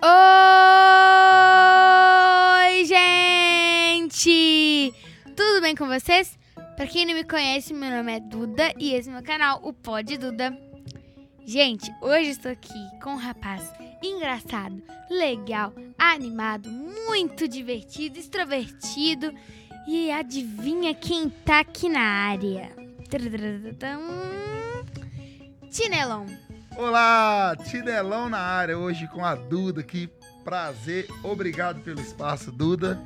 Oi, gente! Tudo bem com vocês? Pra quem não me conhece, meu nome é Duda e esse é meu canal, o Pod Duda. Gente, hoje estou aqui com um rapaz engraçado, legal, animado, muito divertido, extrovertido. E adivinha quem tá aqui na área? Tinelon. Olá, Tinelão na área, hoje com a Duda aqui. Prazer, obrigado pelo espaço, Duda.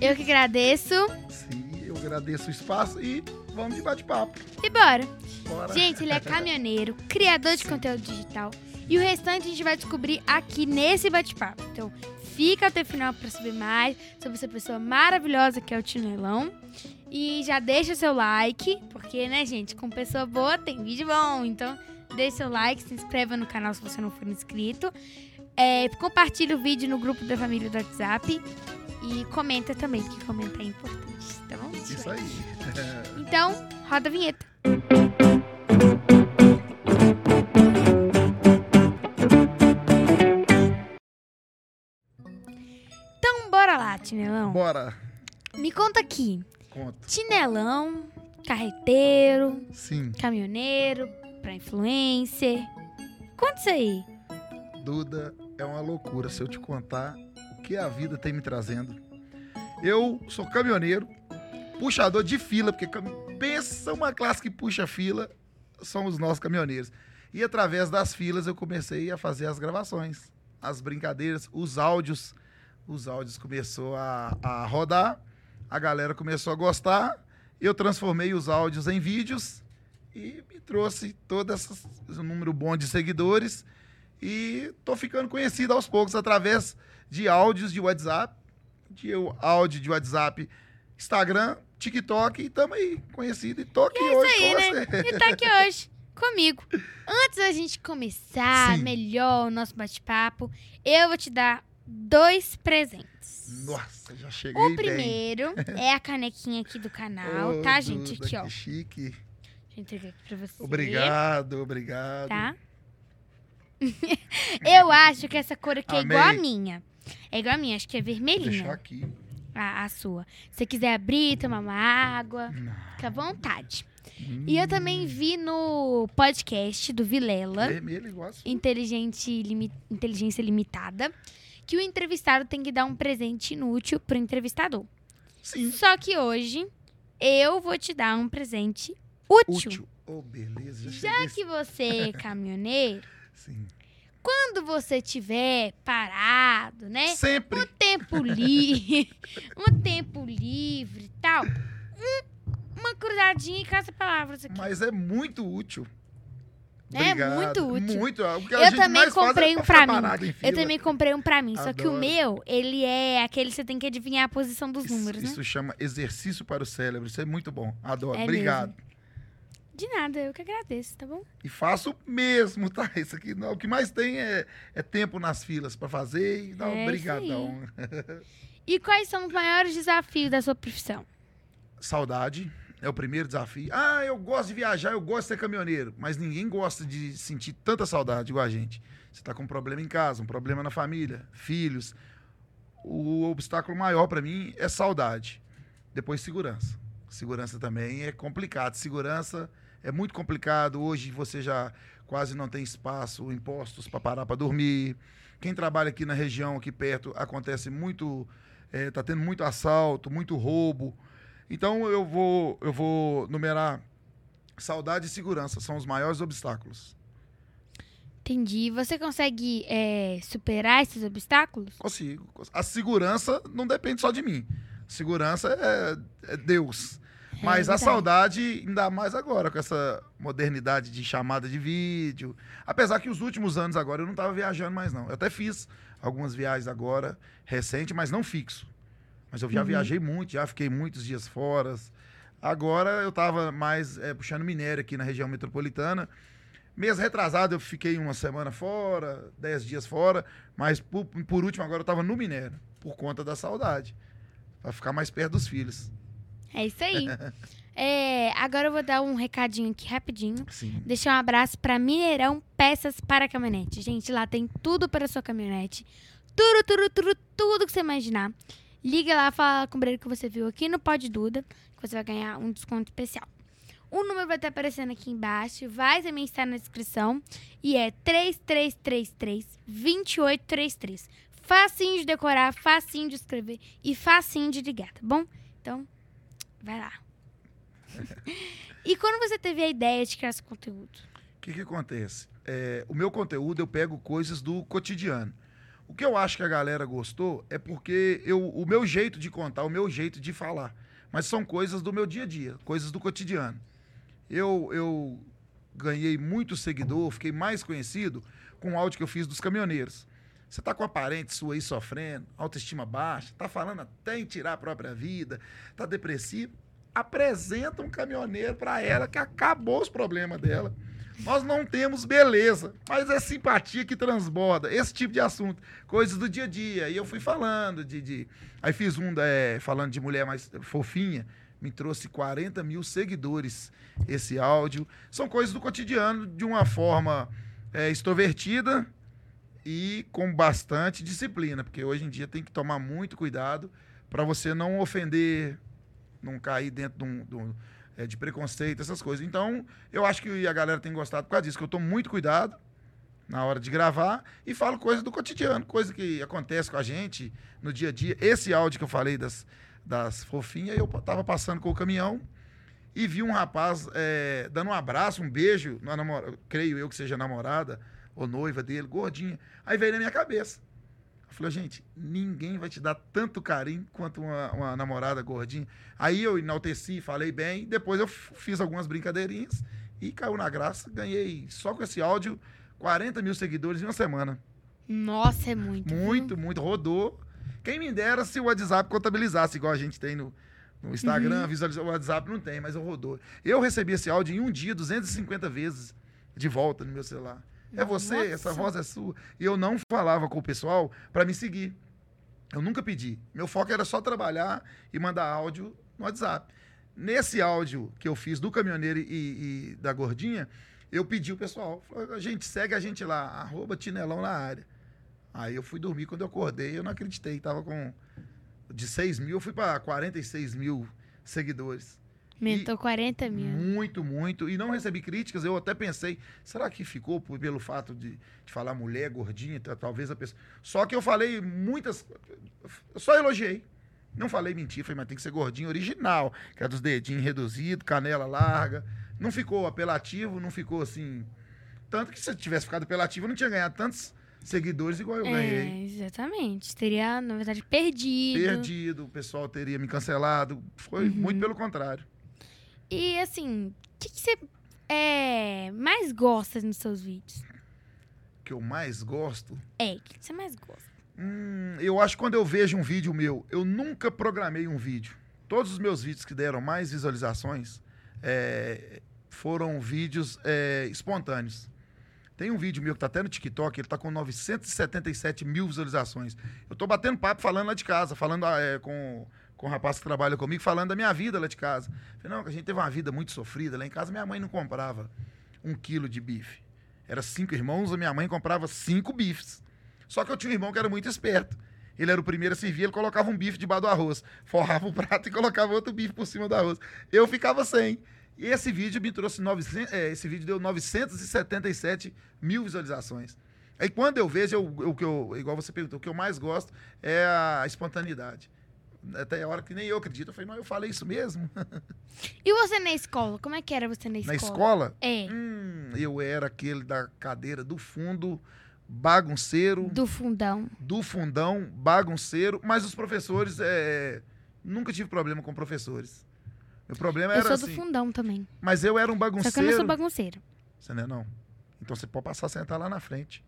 Eu que agradeço. Sim, eu agradeço o espaço e vamos de bate-papo. E bora. Bora. Gente, ele é caminhoneiro, criador de conteúdo digital. E o restante a gente vai descobrir aqui nesse bate-papo. Então, fica até o final para saber mais sobre essa pessoa maravilhosa que é o Tinelão. E já deixa seu like, porque, né, gente, com pessoa boa tem vídeo bom. Então, deixa seu like, se inscreva no canal se você não for inscrito. É, compartilha o vídeo no grupo da família do WhatsApp. E comenta também, que comentar é importante, tá bom? Isso aí. Então, roda a vinheta. Então, bora lá, Tinelão. Bora, Me conta aqui. conta. Tinelão, carreteiro, Sim, caminhoneiro, pra influencer. Conta isso aí. Duda, é uma loucura se eu te contar o que a vida tem me trazendo. Eu sou caminhoneiro, puxador de fila, porque pensa uma classe que puxa fila, são os nossos caminhoneiros. E através das filas eu comecei a fazer as gravações, as brincadeiras, os áudios. Os áudios começou a, a rodar, a galera começou a gostar, eu transformei os áudios em vídeos e me trouxe todo esse número bom de seguidores e tô ficando conhecido aos poucos através de áudios de WhatsApp, de áudio de WhatsApp, Instagram, TikTok e tamo aí, conhecido. E tô aqui hoje aí, com né? você. E tá aqui hoje comigo. Antes da gente começar Sim. melhor o nosso bate-papo, eu vou te dar dois presentes. Nossa, já cheguei O bem. primeiro é a canequinha aqui do canal, Ô, tá, gente? Aqui, ó. Que chique. Entregar aqui pra você. Obrigado, obrigado. Tá? eu acho que essa cor aqui é Amei. igual a minha. É igual a minha, acho que é Vou vermelhinha. deixar aqui. A, a sua. Se você quiser abrir, tomar uma água, fica à vontade. E eu também vi no podcast do Vilela. Vermelho igual a sua. Inteligente Limi- Inteligência Limitada, que o entrevistado tem que dar um presente inútil pro entrevistador. Sim. Só que hoje eu vou te dar um presente útil. Útil. Oh, beleza. Já cheguei. que você é caminhoneiro, Sim. quando você tiver parado, né? Sempre. Um tempo livre, um tempo livre e tal, um- uma cruzadinha em caça-palavras aqui. Mas é muito útil. É Obrigado. muito útil. Muito. A Eu também faz comprei é um pra mim. Eu também comprei um pra mim, só que o meu, ele é aquele que você tem que adivinhar a posição dos Isso, números, né? isso chama exercício para o cérebro. Isso é muito bom. Adoro. É Obrigado. De nada, eu que agradeço, tá bom? E faço mesmo, tá? Isso aqui não, o que mais tem é, é tempo nas filas para fazer e dá É um isso brigadão. E quais são os maiores desafios da sua profissão? Saudade é o primeiro desafio. Ah, eu gosto de viajar, eu gosto de ser caminhoneiro, mas ninguém gosta de sentir tanta saudade igual a gente. Você tá com um problema em casa, um problema na família, filhos. O obstáculo maior para mim é saudade. Depois segurança. Segurança também é complicado. Segurança é muito complicado. Hoje você já quase não tem espaço, impostos para parar para dormir. Quem trabalha aqui na região, aqui perto, acontece muito, eh, tá tendo muito assalto, muito roubo. Então eu vou, eu vou numerar saudade e segurança são os maiores obstáculos. Entendi. Você consegue é, superar esses obstáculos? Consigo. A segurança não depende só de mim. Segurança é, é Deus. É Mas a verdade. saudade, ainda mais agora, com essa modernidade de chamada de vídeo. Apesar que os últimos anos agora eu não estava viajando mais, não. Eu até fiz algumas viagens agora, recente, mas não fixo. Mas eu já Uhum. viajei muito, já fiquei muitos dias fora. Agora eu estava mais eh, puxando minério aqui na região metropolitana. Mês retrasado eu fiquei uma semana fora, dez dias fora, mas por, por último agora eu estava no minério, por conta da saudade. Para ficar mais perto dos filhos. É isso aí. É, agora eu vou dar um recadinho aqui rapidinho. Sim. Deixar um abraço para Mineirão Peças para Caminhonete. Gente, lá tem tudo para sua caminhonete. tudo, tudo, tudo, tudo que você imaginar. Liga lá, fala com o Breiro que você viu aqui no Pode Duda, que você vai ganhar um desconto especial. O número vai estar aparecendo aqui embaixo, vai também estar na descrição. E é 3333-2833. Facinho de decorar, facinho de escrever e facinho de ligar, tá bom? Então, vai lá. e quando você teve a ideia de criar esse conteúdo? O que, que acontece? É, o meu conteúdo eu pego coisas do cotidiano. O que eu acho que a galera gostou é porque eu, o meu jeito de contar, o meu jeito de falar. Mas são coisas do meu dia a dia, coisas do cotidiano. Eu, eu ganhei muito seguidor, fiquei mais conhecido com o áudio que eu fiz dos caminhoneiros. Você está com a parente sua aí sofrendo, autoestima baixa, está falando até em tirar a própria vida, está depressivo. Apresenta um caminhoneiro para ela que acabou os problemas dela. Nós não temos beleza, mas é simpatia que transborda. Esse tipo de assunto, coisas do dia a dia. E eu fui falando de. de... Aí fiz um é, falando de mulher mais fofinha, me trouxe 40 mil seguidores esse áudio. São coisas do cotidiano de uma forma é, extrovertida e com bastante disciplina, porque hoje em dia tem que tomar muito cuidado para você não ofender, não cair dentro de um, de um é, de preconceito, essas coisas. Então, eu acho que a galera tem gostado por causa disso, que eu tomo muito cuidado na hora de gravar e falo coisas do cotidiano, coisa que acontece com a gente no dia a dia. Esse áudio que eu falei das, das fofinhas, eu tava passando com o caminhão e vi um rapaz é, dando um abraço, um beijo, na namora, creio eu que seja namorada ou noiva dele, gordinha. Aí veio na minha cabeça. Falei, gente, ninguém vai te dar tanto carinho quanto uma, uma, namorada gordinha. Aí eu enalteci, falei bem, depois eu fiz algumas brincadeirinhas e caiu na graça. Ganhei só com esse áudio 40 mil seguidores em uma semana. Nossa, é muito. Muito, viu? muito. Rodou. Quem me dera se o WhatsApp contabilizasse, igual a gente tem no, no Instagram, uhum. o WhatsApp não tem, mas eu rodou. Eu recebi esse áudio em um dia 250 vezes de volta no meu celular. É você, Nossa. essa voz é sua. E eu não falava com o pessoal para me seguir. Eu nunca pedi. Meu foco era só trabalhar e mandar áudio no WhatsApp. Nesse áudio que eu fiz do caminhoneiro e, e da gordinha, eu pedi o pessoal. a gente, segue a gente lá, arroba Tinelão na área. Aí eu fui dormir, quando eu acordei, eu não acreditei. Tava com. De 6 mil, eu fui para 46 mil seguidores. Aumentou e 40 mil. Muito, muito. E não recebi críticas. Eu até pensei, será que ficou por, pelo fato de, de falar mulher, gordinha, talvez a pessoa. Só que eu falei muitas. Eu só elogiei. Não falei mentira, falei, mas tem que ser gordinho original, que é dos dedinhos reduzidos, canela larga. Não ficou apelativo, não ficou assim. Tanto que se tivesse ficado apelativo, eu não tinha ganhado tantos seguidores igual eu é, ganhei. Exatamente. Teria, na verdade, perdido. Perdido, o pessoal teria me cancelado. Foi uhum. muito pelo contrário. E assim, o que, que, você é, mais gosta nos seus vídeos? que eu mais gosto? É, o que, que você mais gosta? Hum, eu acho que quando eu vejo um vídeo meu, eu nunca programei um vídeo. Todos os meus vídeos que deram mais visualizações é, foram vídeos é, espontâneos. Tem um vídeo meu que tá até no TikTok, ele tá com 977 mil visualizações. Eu tô batendo papo falando lá de casa, falando é, com com o rapaz que trabalha comigo, falando da minha vida lá de casa. Falei, não, a gente teve uma vida muito sofrida. Lá em casa, minha mãe não comprava um quilo de bife. Era cinco irmãos, a minha mãe comprava cinco bifes. Só que eu tinha um irmão que era muito esperto. Ele era o primeiro a servir, ele colocava um bife debaixo do arroz, forrava o prato e colocava outro bife por cima do arroz. Eu ficava sem. E esse vídeo me trouxe 900, é, esse vídeo deu 977 mil visualizações. Aí quando eu vejo, eu, eu, eu, igual você perguntou, o que eu mais gosto é a espontaneidade até a hora que nem eu acredito. Eu falei, não, eu falei isso mesmo. E você na escola? Como é que era você na escola? Na escola? É. Hum, eu era aquele da cadeira do fundo, bagunceiro. Do fundão. Do fundão, bagunceiro. Mas os professores, é, nunca tive problema com professores. Meu problema eu era assim... Eu sou do fundão também. Mas eu era um bagunceiro... Só que eu não sou bagunceiro. Você não é não? Então você pode passar a sentar lá na frente.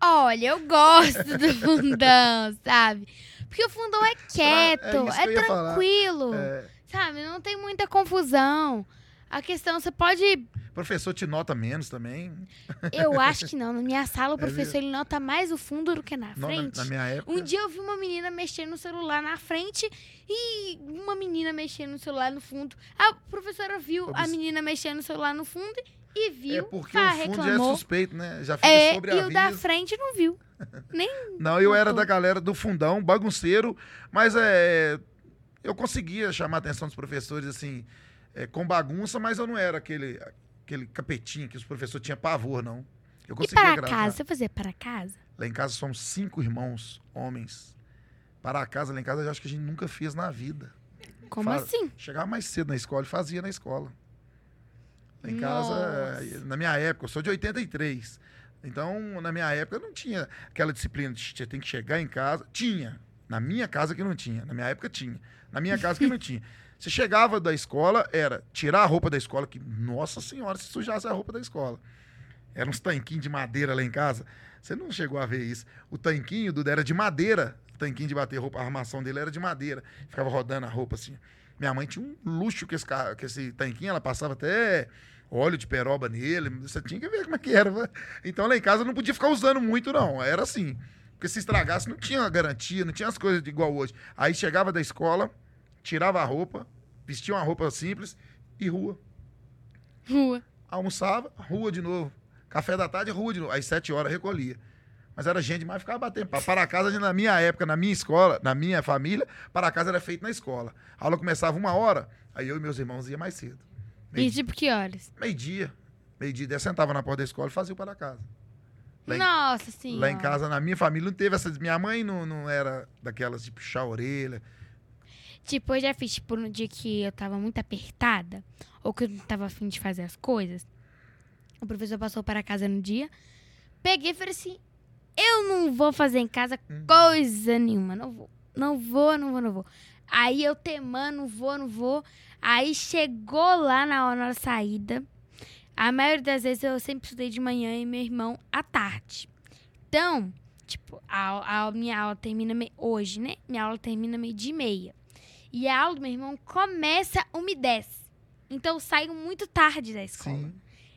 Olha, eu gosto do fundão, sabe? Porque o fundão é quieto, é, é tranquilo, é... sabe? Não tem muita confusão. A questão, você pode. O professor te nota menos também? Eu acho que não. Na minha sala, o é professor é ele nota mais o fundo do que na frente. Na, na, minha época. Um dia eu vi uma menina mexendo no celular na frente e uma menina mexendo no celular no fundo. A professora viu a menina mexendo no celular no fundo e viu. É porque o fundo reclamou. já é suspeito, né? Já fica é, sobre a E o da frente não viu. Nem Não, eu era da galera do fundão, bagunceiro, mas é, eu conseguia chamar a atenção dos professores, assim, é, com bagunça, mas eu não era aquele, aquele capetinho que os professores tinham pavor, não. Eu E conseguia para agradar. casa? Você fazia para casa? Lá em casa somos cinco irmãos, homens. Para casa, lá em casa, eu acho que a gente nunca fez na vida. Como assim? Chegava mais cedo na escola e fazia na escola. Lá em Nossa. casa, na minha época, eu sou de 83. Então, na minha época, não tinha aquela disciplina de você tem que chegar em casa. Tinha. Na minha casa que não tinha. Na minha época tinha. Na minha casa que não tinha. Você chegava da escola, era tirar a roupa da escola, que, nossa senhora, se sujasse a roupa da escola. Eram uns tanquinhos de madeira lá em casa. Você não chegou a ver isso. O tanquinho, Duda, era de madeira. Tanquinho de bater roupa, a armação dele era de madeira. Ficava rodando a roupa assim. Minha mãe tinha um luxo com esse, com esse tanquinho, ela passava até óleo de peroba nele. Você tinha que ver como é que era. né? Então lá em casa não podia ficar usando muito, não. Era assim. Porque se estragasse, não tinha garantia, não tinha as coisas de igual hoje. Aí chegava da escola, tirava a roupa, vestia uma roupa simples e rua. Rua. Almoçava, rua de novo. Café da tarde, rua de novo. Às sete horas recolhia. Mas era gente demais, ficava batendo. papo. Para casa, na minha época, na minha escola, na minha família, para casa era feito na escola. A aula começava uma hora, aí eu e meus irmãos ia mais cedo. E Meio- tipo que horas? Meio-dia. Meio-dia, eu sentava na porta da escola e fazia o para casa. Lá em- Nossa senhora. Lá em casa, na minha família, não teve essas. Minha mãe não, não era daquelas de puxar a orelha. Tipo, eu já fiz, tipo, no dia que eu tava muito apertada, ou que eu não tava afim de fazer as coisas. O professor passou para casa no dia. Peguei e falei assim: eu não vou fazer em casa Hum. coisa nenhuma. Não vou. Não vou, não vou, não vou. Aí eu temando, não vou, não vou. Aí chegou lá na hora da saída. A maioria das vezes eu sempre estudei de manhã e meu irmão à tarde. Então, tipo, a, a minha aula termina me- hoje, né? Minha aula termina meio dia e meia. E a aula do meu irmão começa 1h10. Então eu saio muito tarde da escola. Sim.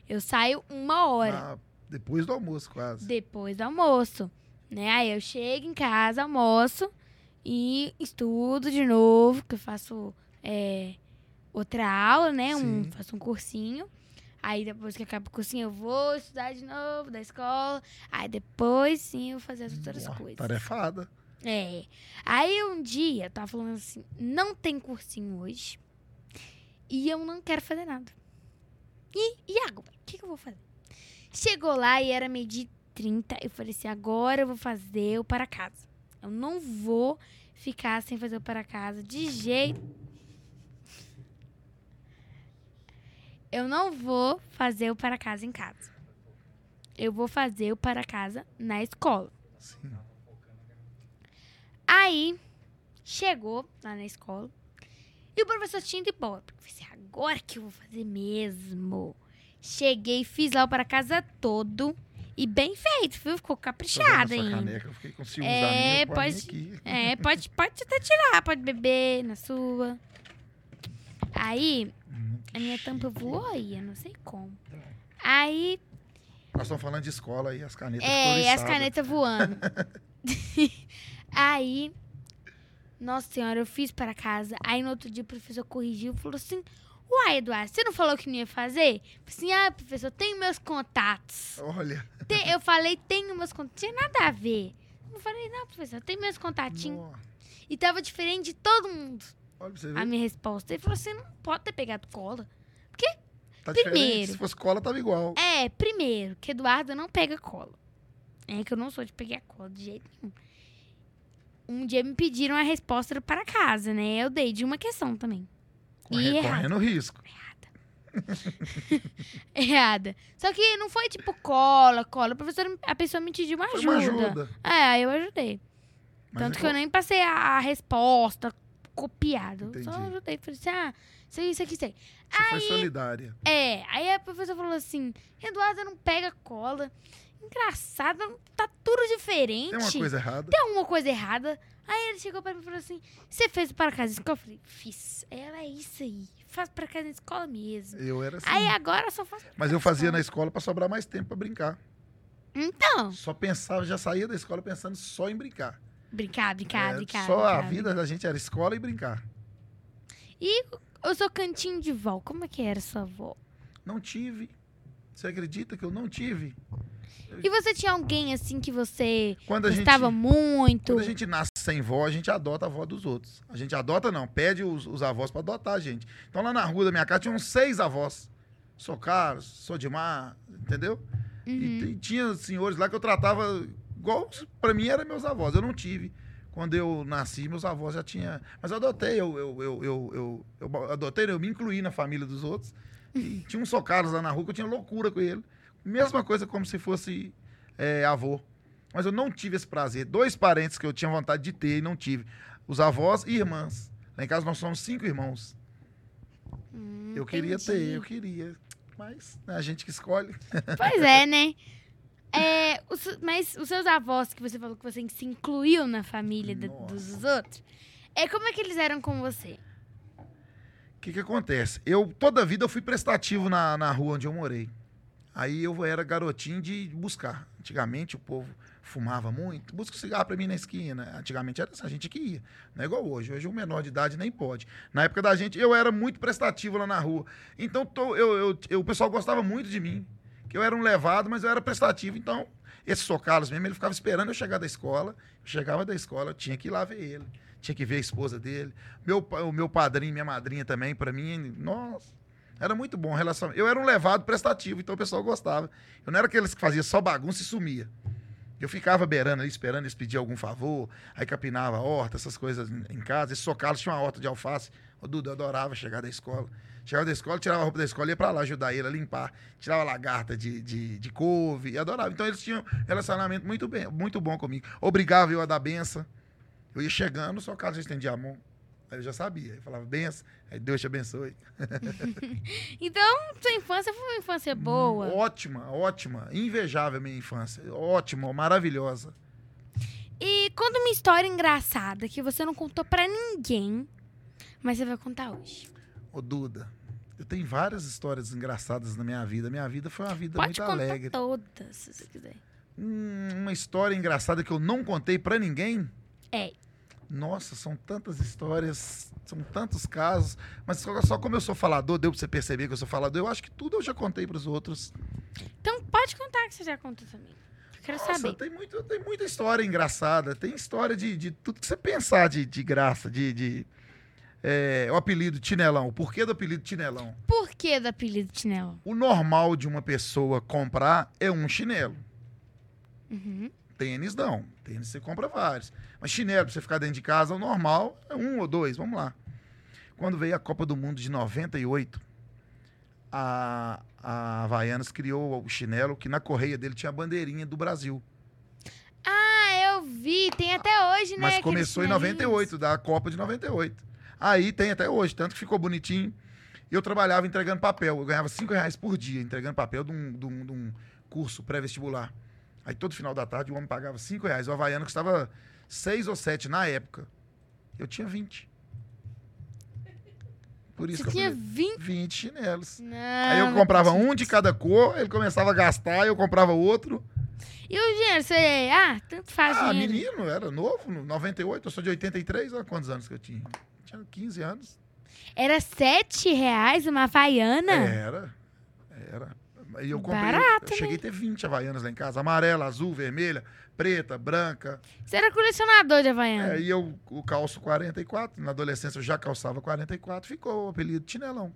Eu saio uma hora na- depois do almoço, quase. depois do almoço. Né? Aí eu chego em casa, almoço e estudo de novo, que eu faço é, outra aula, né? Um, Sim. faço um cursinho. Aí depois que acaba o cursinho, eu vou estudar de novo da escola. Aí depois sim eu vou fazer as outras Ó, coisas. Tarefada. É. Aí um dia eu tava falando assim: não tem cursinho hoje. E eu não quero fazer nada. E, e agora? O que, que eu vou fazer? Chegou lá e era meio de 30. Eu falei assim: agora eu vou fazer o para casa. Eu não vou ficar sem fazer o para casa de jeito. Eu não vou fazer o para casa em casa. Eu vou fazer o para casa na escola. Sim. Aí, chegou lá na escola. E o professor tinha ido embora. Eu falei assim, agora que eu vou fazer mesmo. Cheguei, fiz lá o para casa todo. E bem feito, viu? Ficou caprichado ainda. caneca, eu fiquei com ciúmes É, da minha, minha pode- aqui. É, pode, pode até tirar, pode beber na sua. Aí, Hum, a minha que tampa chique. voou aí, eu não sei como. Aí, Nós estamos falando de escola aí, as canetas É, e as canetas voando. aí, nossa senhora, eu fiz para casa. Aí no outro dia o professor corrigiu e falou assim: Uai, Eduardo, você não falou que não ia fazer? Assim: Ah, professor, tenho meus contatos. Olha, Tem- eu falei, tenho meus contatos. Tinha nada a ver. Eu falei, não, professor, tem meus contatinhos. E tava diferente de todo mundo olha pra você a ver. minha resposta. Ele falou assim: não pode ter pegado cola. Tá primeiro. diferente. Se fosse cola, tava igual. É, primeiro, que Eduardo não pega cola. É que eu não sou de pegar cola de jeito nenhum. Um dia me pediram a resposta para casa, né? Eu dei de uma questão também. Corre- E errado. correndo risco. Errada. Só que não foi tipo cola, cola. A, professora, a pessoa me pediu uma ajuda. uma ajuda. É, aí eu ajudei. Mas Tanto é que eu nem passei a, a resposta copiada. Eu Só Entendi. ajudei. Falei assim, ah, isso aí, isso aqui, isso aí. Você foi solidária. É, aí a professora falou assim, Eduardo não pega cola. Engraçado, tá tudo diferente. Tem uma coisa errada. tem alguma coisa errada. Aí ele chegou pra mim e falou assim: Você fez para casa escola? Eu falei: Fiz. Ela é isso aí. Faz para casa na escola mesmo. Eu era assim. Aí agora só faço. Mas eu fazia na na escola pra sobrar mais tempo pra brincar. Então, Só pensava, já saía da escola pensando só em brincar. brincar, brincar, É, brincar. só a brincar, vida da gente era escola e brincar. E eu sou cantinho de vó. Como é que era sua avó? Não tive. Você acredita que eu não tive? E você tinha alguém assim que você Quando a gente, gostava muito? quando a gente nasce sem vó, a gente adota a avó dos outros. A gente adota não, pede os, os avós pra adotar a gente. Então lá na rua da minha casa tinham seis avós. Sou Carlos, sou Dimar, entendeu? Uhum. E, e tinha senhores lá que eu tratava igual pra mim eram meus avós. Eu não tive. Quando eu nasci, meus avós já tinham. Mas eu adotei, eu, eu, eu, eu, adotei, eu me incluí na família dos outros. E tinha um Sou Carlos lá na rua que eu tinha loucura com ele. Mesma coisa como se fosse é, avô. Mas eu não tive esse prazer. Dois parentes que eu tinha vontade de ter e não tive. Os avós e irmãs. Lá em casa nós somos cinco irmãos. Hum, Eu queria entendi. ter, eu queria. Mas é a gente que escolhe. Pois é, né? É, os- mas os seus avós, que você falou que você se incluiu na família dos outros, é, como é que eles eram com você? O que, que acontece? Eu, toda a vida, eu fui prestativo na, na rua onde eu morei. Aí eu era garotinho de buscar. Antigamente o povo fumava muito. Busca cigarro pra mim na esquina. Antigamente era assim, a gente que ia. Não é igual hoje. Hoje o menor de idade nem pode. Na época da gente, eu era muito prestativo lá na rua. Então tô- eu, eu- eu- o pessoal gostava muito de mim. Que eu era um levado, mas eu era prestativo. Então, esse Sou Carlos mesmo, ele ficava esperando eu chegar da escola. Eu chegava da escola, eu tinha que ir lá ver ele. Tinha que ver a esposa dele. Meu, o meu padrinho, minha madrinha também, pra mim, nossa, era muito bom. a Relação. Eu era um levado prestativo, então o pessoal gostava. Eu não era aqueles que fazia só bagunça e sumia. Eu ficava beirando ali, esperando eles pedir algum favor, aí capinava a horta, essas coisas em casa. Esse Carlos tinha uma horta de alface. O Duda eu adorava chegar da escola. Chegava da escola, tirava a roupa da escola, ia pra lá ajudar ele a limpar. Tirava lagarta de, de, de couve e adorava. Então eles tinham um relacionamento muito, bem, muito bom comigo. Obrigava eu a dar benção. Eu ia chegando, só Carlos já estendia a mão. Aí eu já sabia. Eu falava, benção, Deus te abençoe. Então, sua infância foi uma infância boa. Ótima, ótima. Invejável a minha infância. Ótima, maravilhosa. E conta uma história engraçada que você não contou pra ninguém, mas você vai contar hoje. Ô, Duda, eu tenho várias histórias engraçadas na minha vida. Minha vida foi uma vida Pode muito contar alegre. todas, se você quiser. Hum, uma história engraçada que eu não contei pra ninguém? É. Nossa, são tantas histórias, são tantos casos. Mas só, só como eu sou falador, deu pra você perceber que eu sou falador, eu acho que tudo eu já contei pros outros. Então pode contar que você já contou também. Eu quero Nossa, saber. tem, muito, tem muita história engraçada. Tem história de, de tudo que você pensar de, de graça, de. de é, o apelido Tinelão. O porquê do apelido Tinelão? Por que do apelido chinelo? O normal de uma pessoa comprar é um chinelo. Uhum. Tênis não. Tênis você compra vários. Mas chinelo pra você ficar dentro de casa, o normal é um ou dois. Vamos lá. Quando veio a Copa do Mundo de 98, a, a Havaianas criou o chinelo que na correia dele tinha a bandeirinha do Brasil. Ah, eu vi. Tem até hoje, né? Mas começou em chinelinhos. 98, da Copa de 98. Aí tem até hoje, tanto que ficou bonitinho. Eu trabalhava entregando papel. Eu ganhava 5 reais por dia entregando papel de um, de um- de um curso pré-vestibular. Aí todo final da tarde o homem pagava 5 reais. O Havaiano custava 6 ou 7 na época. Eu tinha 20. Por isso Você eu tinha falei, 20. 20 chinelos. Não, Aí eu não comprava acredito. um de cada cor, ele começava a gastar, eu comprava outro. E o dinheiro? Você. Ah, tanto faz Ah, dinheiro. menino, era novo, no 98, eu sou de 83, olha quantos anos que eu tinha. Tinha 15 anos. Era 7 reais uma havaiana? Era, era. E eu comprei, Barato, eu cheguei a ter 20 havaianas lá em casa, amarela, azul, vermelha, preta, branca. Você era colecionador de havaiana? É, e eu o calço 44, na adolescência eu já calçava 44, ficou o apelido Chinelão.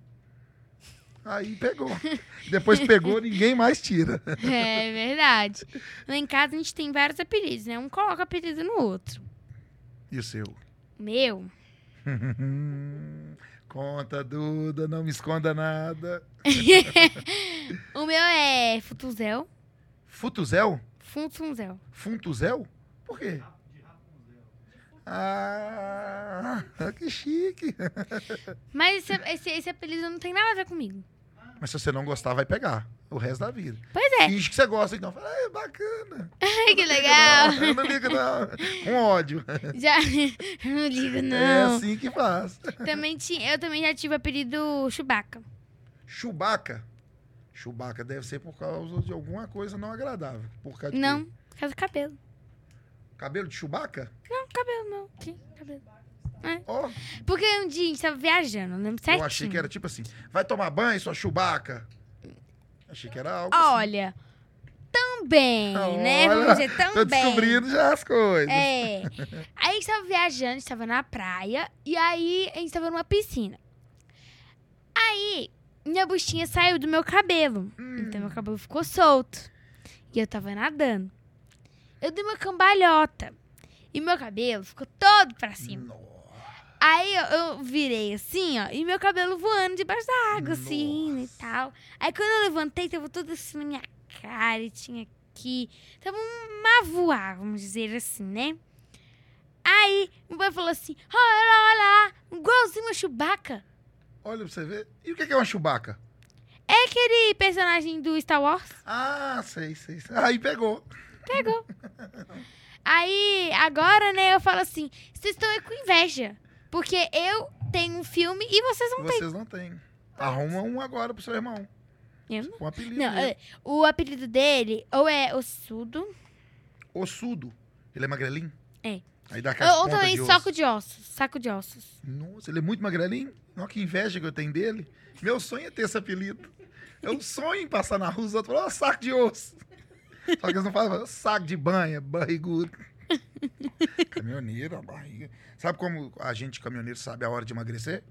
Aí pegou. Depois pegou, ninguém mais tira. É verdade. Lá em casa a gente tem vários apelidos, né? Um coloca apelido no outro. E o seu? Meu? Conta, Duda, não me esconda nada. o meu é Futuzel. Futuzel? Funtunzel. Funtuzel? Por quê? Ah, que chique. Mas esse, esse, esse apelido não tem nada a ver comigo. Mas se você não gostar, vai pegar o resto da vida. Pois é. Finge que você gosta, então. Fala, é bacana. Ai, que legal. Não, eu não ligo, não. Com ódio. Já. não ligo, É não. assim que faz. Também tinha, eu também já tive o apelido Chewbacca. Chewbacca. Chewbacca deve ser por causa de alguma coisa não agradável. Por causa Não, por causa do cabelo. Cabelo de Chewbacca? Não, cabelo não. Que cabelo? Ó, Porque um dia a gente tava viajando, eu lembro certinho. eu achei que era tipo assim. Vai tomar banho, sua Chewbacca? Achei que era algo assim. Olha, bem, né? Olha, Vamos dizer, tão Tô descobrindo já as coisas. É. Aí a gente tava viajando, a gente tava na praia, e aí a gente tava numa piscina. Aí, minha buchinha saiu do meu cabelo. Hum. Então meu cabelo ficou solto. E eu tava nadando. Eu dei uma cambalhota. E meu cabelo ficou todo pra cima. Nossa. Aí eu, eu virei assim, ó, e meu cabelo voando debaixo da água, assim, e tal. Aí quando eu levantei, tava tudo assim na minha cara, e tinha aqui. Tava um mavoar, vamos dizer assim, né? Aí meu pai falou assim: olha, olha lá, igualzinho uma Chewbacca. Olha pra você ver. E o que que é uma chubaca? É aquele personagem do Star Wars. Ah, sei, sei. sei. Aí pegou. Pegou. Aí, agora, né, eu falo assim: vocês estão aí com inveja. Porque eu tenho um filme e vocês não têm. Vocês não têm. Arruma um agora pro seu irmão. Eu não. Um apelido Não, dele. é, o apelido dele ou é Ossudo, Ossudo. Ele é magrelinho? É. Aí dá aquelas ou, também de osso. saco de ossos. Saco de ossos. Nossa, ele é muito magrelinho. Olha que inveja que eu tenho dele. Meu sonho é ter esse apelido. Eu sonho em passar na rua, os outros falam, ó, saco de osso. Só que eles não falam, saco de banha, barrigudo. Caminhoneiro, a barriga. Sabe como a gente, caminhoneiro, sabe a hora de emagrecer?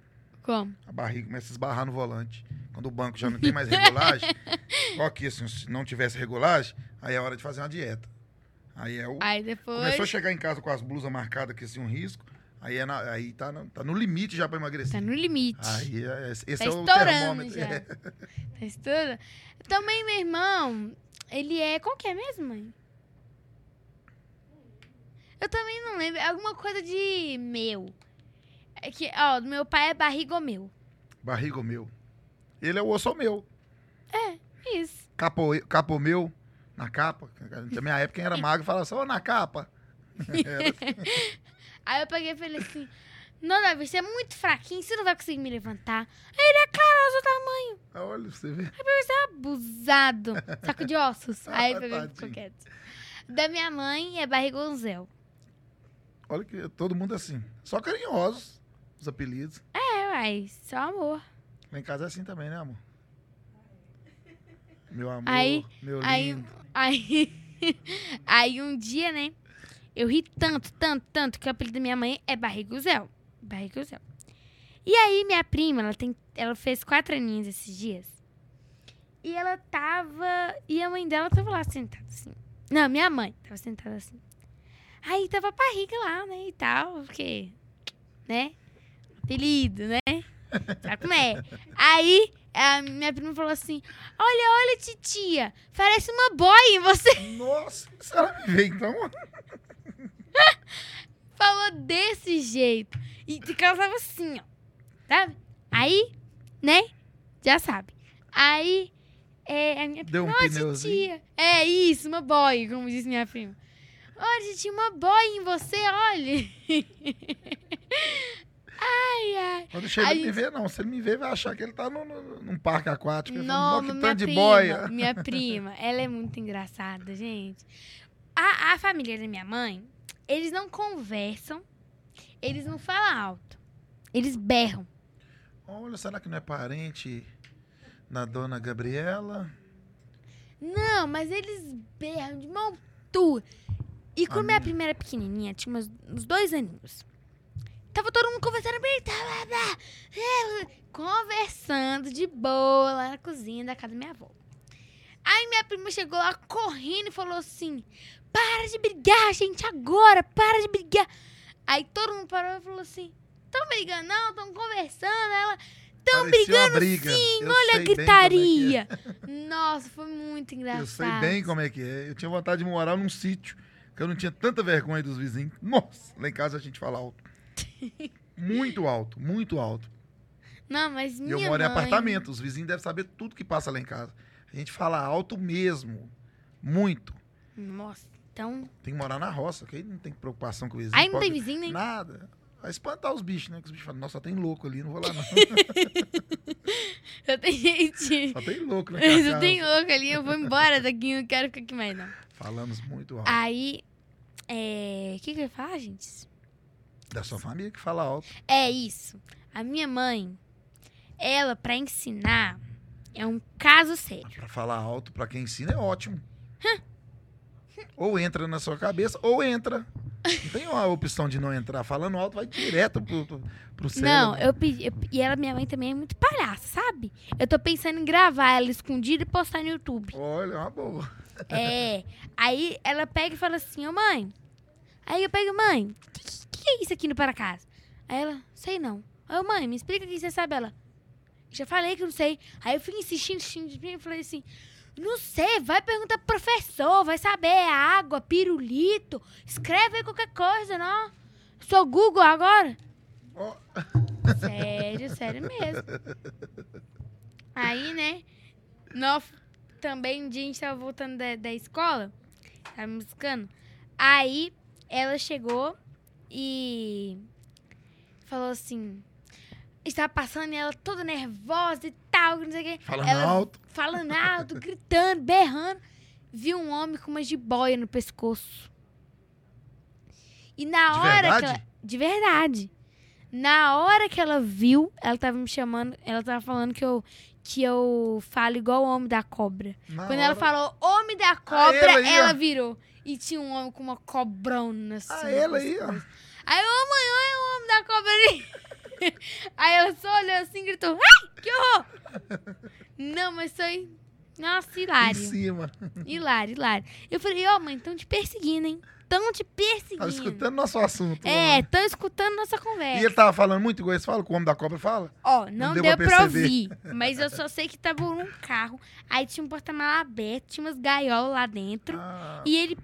Como? A barriga começa a esbarrar no volante. Quando o banco já não tem mais regulagem, ó aqui, assim, se não tivesse regulagem, aí é hora de fazer uma dieta. Aí é o. Aí depois. Começou a chegar em casa com as blusas marcadas aqui, assim, um risco. Aí, é na- aí tá, no, tá no limite já pra emagrecer. Tá no limite. Aí é, esse Tá é o termômetro. já. É. Tá estourando. Também, meu irmão, ele é. Qual que é mesmo, mãe? Eu também não lembro. É alguma coisa de meu. É que, ó, do meu pai é barrigomeu. Barrigo meu. Ele é o osso meu. Isso. Capo, capo meu, na capa. Na minha época, quem era magro falava ô, na capa. Assim. Aí eu peguei e falei assim: Não, Davi, você é muito fraquinho, você não vai conseguir me levantar. Aí ele é claro, eu sou tamanho. Olha, você vê. Você é abusado. Saco de ossos. Aí Ah, pegou e ficou tadinho. quieto. Da minha mãe é barrigonzel. Olha que todo mundo é assim. Só carinhosos, os apelidos. É, uai, só amor. Lá em casa é assim também, né, amor? Meu amor, Aí- meu Aí, lindo. aí, aí um dia, né? Eu ri tanto, tanto, tanto que o apelido da minha mãe é Barriguzel. Barriguzel. E aí, minha prima, ela, tem, ela fez quatro aninhos esses dias. E ela tava. E a mãe dela tava lá sentada assim. Não, minha mãe tava sentada assim. Aí tava a barriga lá, né? E tal, porque. Né? Apelido, né? Sabe como é? Aí a minha prima falou assim: Olha, olha, titia, parece uma boia em você. Nossa, se ela me vê, então... Falou desse jeito. E te causava assim, ó. Sabe? Aí, né? Já sabe. Aí, é, a minha Deu um prima, "Ó, pneuzinho." titia. É isso, uma boia, como disse minha prima. Olha, titia, uma boia em você, olha. ai, ai. Não deixa ele Aí- me ver, não. Se ele me ver, vai achar que ele tá no, no- num parque aquático. Fala, Não, "Nó, que minha de prima, boia. minha prima, ela é muito engraçada, gente. A, a família da minha mãe, eles não conversam, eles não falam alto, eles berram. Olha, será que não é parente da dona Gabriela? Não, mas eles berram de altura. E quando Ah, minha minha. prima era pequenininha, tinha uns dois aninhos. Tava todo mundo conversando bem, conversando de boa lá na cozinha da casa da minha avó. Aí minha prima chegou lá correndo e falou assim: Para de brigar, gente, agora, para de brigar. Aí todo mundo parou e falou assim: Tão brigando, não, tão conversando. Ela, tão Parecia brigando briga. sim, Eu olha a como é que é. gritaria. Nossa, foi muito engraçado. Eu sei bem como é que é. Eu tinha vontade de morar num sítio, que eu não tinha tanta vergonha dos vizinhos. Nossa, lá em casa a gente fala alto. Muito alto, muito alto. Não, mas E minha eu moro em mãe- apartamento, os vizinhos devem saber tudo que passa lá em casa. A gente fala alto mesmo. Muito. Nossa, então. Tem que morar na roça, que aí não tem preocupação com o vizinho. Aí não pode- tem vizinho, nem. Nada. Vai espantar os bichos, né? Que os bichos falam, nossa, só tem louco ali, não vou lá não. Só tem gente. só tem louco na Só casa. tem louco ali, eu vou embora daqui, não quero ficar aqui mais, não. Falamos muito alto. Aí. É. O que, que eu ia falar, gente? Da sua família que fala alto. É isso. A minha mãe, ela, pra ensinar, é um caso sério. Pra falar alto, pra quem ensina, é ótimo. Ou entra na sua cabeça, ou entra. Não tem uma opção de não entrar. Falando alto, vai direto pro, pro, pro cérebro. Não, eu pedi. eu- e ela, minha mãe também é muito palhaça, sabe? Eu tô pensando em gravar ela escondida e postar no YouTube. Olha, é uma boa. É. Aí ela pega e fala assim, ô mãe. Aí eu pego, mãe, o que, que é isso aqui no para casa? Aí ela, sei não. Aí eu, mãe, me explica o que você sabe. Ela, já falei que eu não sei. Aí eu fui insistindo, insistindo, insistindo e falei assim, não sei, vai perguntar pro professor, vai saber, é água, pirulito, escreve aí qualquer coisa, não. Sou Google agora? Ó, Sério, sério mesmo. Aí, né? Nós, também um dia a gente tava voltando da, da escola, tava me buscando. Aí ela chegou e falou assim. Estava passando e ela toda nervosa e tal, não sei o quê. falando Ela- alto. Falando alto, gritando, berrando. Viu um homem com uma jiboia no pescoço. E na De hora verdade? que ela. De verdade. Na hora que ela viu, ela tava me chamando, ela tava falando que eu, que eu falo igual o homem da cobra. Na Quando ela hora- falou homem da cobra, ela aí, ela ó. virou. E tinha um homem com uma cobrona assim. Ah, ela aí, ó. pescoço. Aí, ô mãe, olha o homem da cobra ali. Aí ela só olhou assim e gritou, ai, que horror! Não, mas foi... Nossa, Em hilário. cima. Hilário, hilário. Eu falei, ó mãe, estão te perseguindo, hein? Estão te perseguindo. Tava escutando nosso assunto. É, estão escutando nossa E conversa. ele tava falando muito igual eles falam, que o homem da cobra fala. Ó, não, deu deu, pra ouvir. Mas eu só sei que tava num carro. Aí tinha um porta-malas aberto, tinha umas gaiolas lá dentro. Ah, E ele,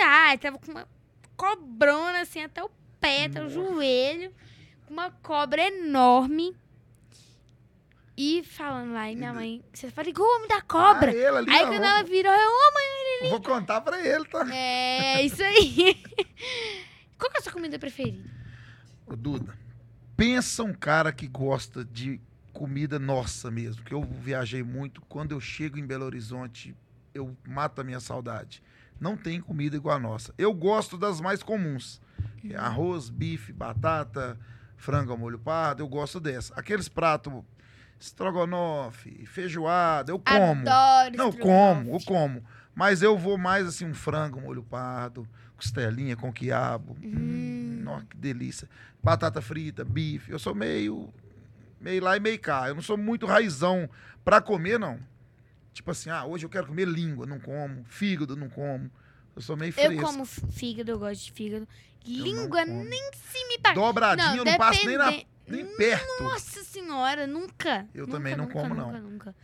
lá, ele tava com uma cobrona assim até o pé, até o joelho. Com uma cobra enorme. E falando lá, e minha mãe, você fala igual o homem da cobra. ah, ele Aí quando ela virou, eu, ô mãe, Vou contar pra ele, tá? é isso aí. Qual que é a sua comida preferida? Ô, Duda, pensa um cara que gosta de comida nossa mesmo, que eu viajei muito. Quando eu chego em Belo Horizonte, eu mato a minha saudade. Não tem comida igual a nossa. Eu gosto das mais comuns. É Arroz, bife, batata, frango ao molho pardo, eu gosto dessa. Aqueles pratos estrogonofe, feijoada, eu como. Adoro Não, como, eu como. Mas eu vou mais assim, um frango, molho pardo, costelinha com quiabo. Hum. Nossa, que delícia. Batata frita, bife. Eu sou meio. meio lá e meio cá. Eu não sou muito raizão pra comer, não. Tipo assim, ah, hoje eu quero comer língua, não como. Fígado, não como. Eu sou meio fresco. Eu como fígado, eu gosto de fígado. não Língua nem se me paga. Dobradinho, eu não passo nem, na, depende- nem perto. Nossa senhora, nunca. Eu Nunca, também não nunca, como, nunca, não. Nunca.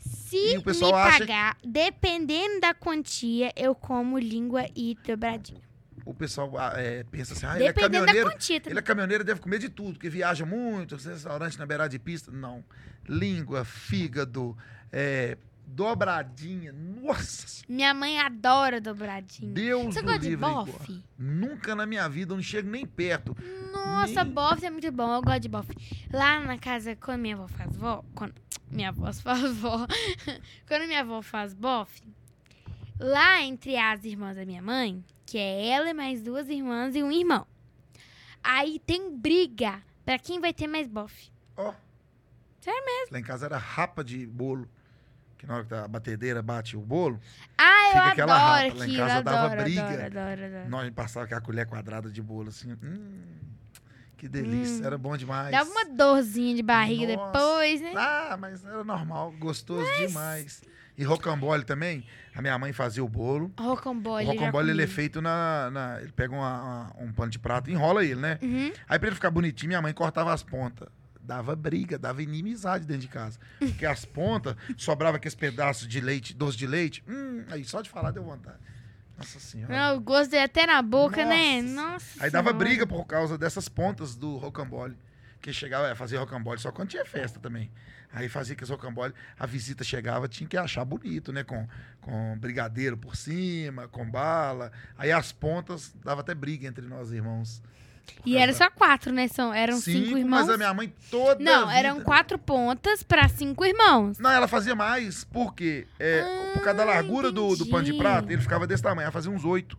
Se o pessoal me acha pagar, dependendo da quantia, eu como língua e dobradinha. O pessoal ah, é, pensa assim, ah, ele é dependendo da caminhoneiro. quantia também. Ele é caminhoneiro, deve comer de tudo, porque viaja muito, restaurante na beirada de pista. Não. Língua, fígado, é, dobradinha. Nossa, Minha mãe adora dobradinha. Deus Você do gosta de livre. igual. bofe? Nunca na minha vida, eu não chego nem perto. Nossa, Nem- bofe é muito bom. Eu gosto de bofe. Lá na casa, quando minha avó faz vó, quando minha avó faz vó, quando minha avó faz bofe, lá entre as irmãs da minha mãe, que é ela e mais duas irmãs e um irmão, aí tem briga pra quem vai ter mais bofe. Ó. Sério mesmo? Lá em casa era rapa de bolo. Que na hora que a batedeira bate o bolo, Ah, eu Fica aquela adoro rapa. Lá em casa dava adoro, briga. adoro, adoro, adoro. nós passava com a colher quadrada de bolo assim. Hum, que delícia, Hum. era bom demais. Dava uma dorzinha de barriga Nossa. depois, né? Ah, mas era normal, gostoso demais. E rocambole também, a minha mãe fazia o bolo. Rocambole. o rocambole ele é feito na, na- Ele pega uma- uma- um pano de prato e enrola ele, né? Uhum. Aí pra ele ficar bonitinho, minha mãe cortava as pontas. Dava briga, dava inimizade dentro de casa. Porque as pontas, sobrava aqueles pedaços de leite, doce de leite. Hum, aí só de falar deu vontade. Nossa senhora. Não, o gosto é até na boca, né? Nossa. Nossa. Aí dava Senhora. briga por causa dessas pontas do rocambole. Que chegava, é, fazia rocambole só quando tinha festa também. Aí fazia que esse rocambole, a visita chegava, tinha que achar bonito, né? Com, com brigadeiro por cima, com bala. Aí as pontas, dava até briga entre nós irmãos. E era só quatro, né? São, eram cinco, irmãos. Mas a minha mãe toda. Não, eram quatro pontas pra cinco irmãos. Não, ela fazia mais, porque é, por causa da Ah, largura do, do pano de prata, ele ficava desse tamanho. Ela fazia uns oito.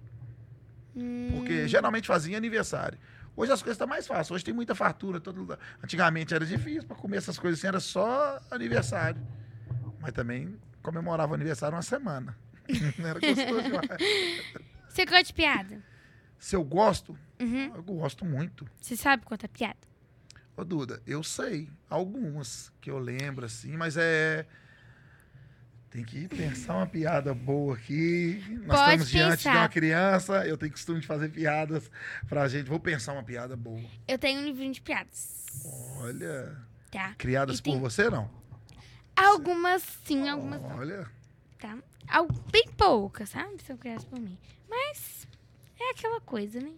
Hum. Porque geralmente fazia aniversário. Hoje as coisas estão mais fáceis. Hoje tem muita fartura. Todo... Antigamente era difícil para comer essas coisas assim, era só aniversário. Mas também comemorava o aniversário uma semana. Era gostoso demais. Você gosta de piada? Se eu gosto, Uhum. eu gosto muito. Você sabe contar piada? Ô, Duda, eu sei algumas que eu lembro, assim, mas é. Tem que pensar uma piada boa aqui. Nós Pode estamos diante de pensar. uma criança, eu tenho costume de fazer piadas pra gente. Vou pensar uma piada boa. Eu tenho um livrinho de piadas. Olha. Tá? Criadas E tem- por você, não? Algumas sim, algumas não. Olha. Tá? Al- Bem poucas, sabe? São criadas por mim. Mas é aquela coisa, né?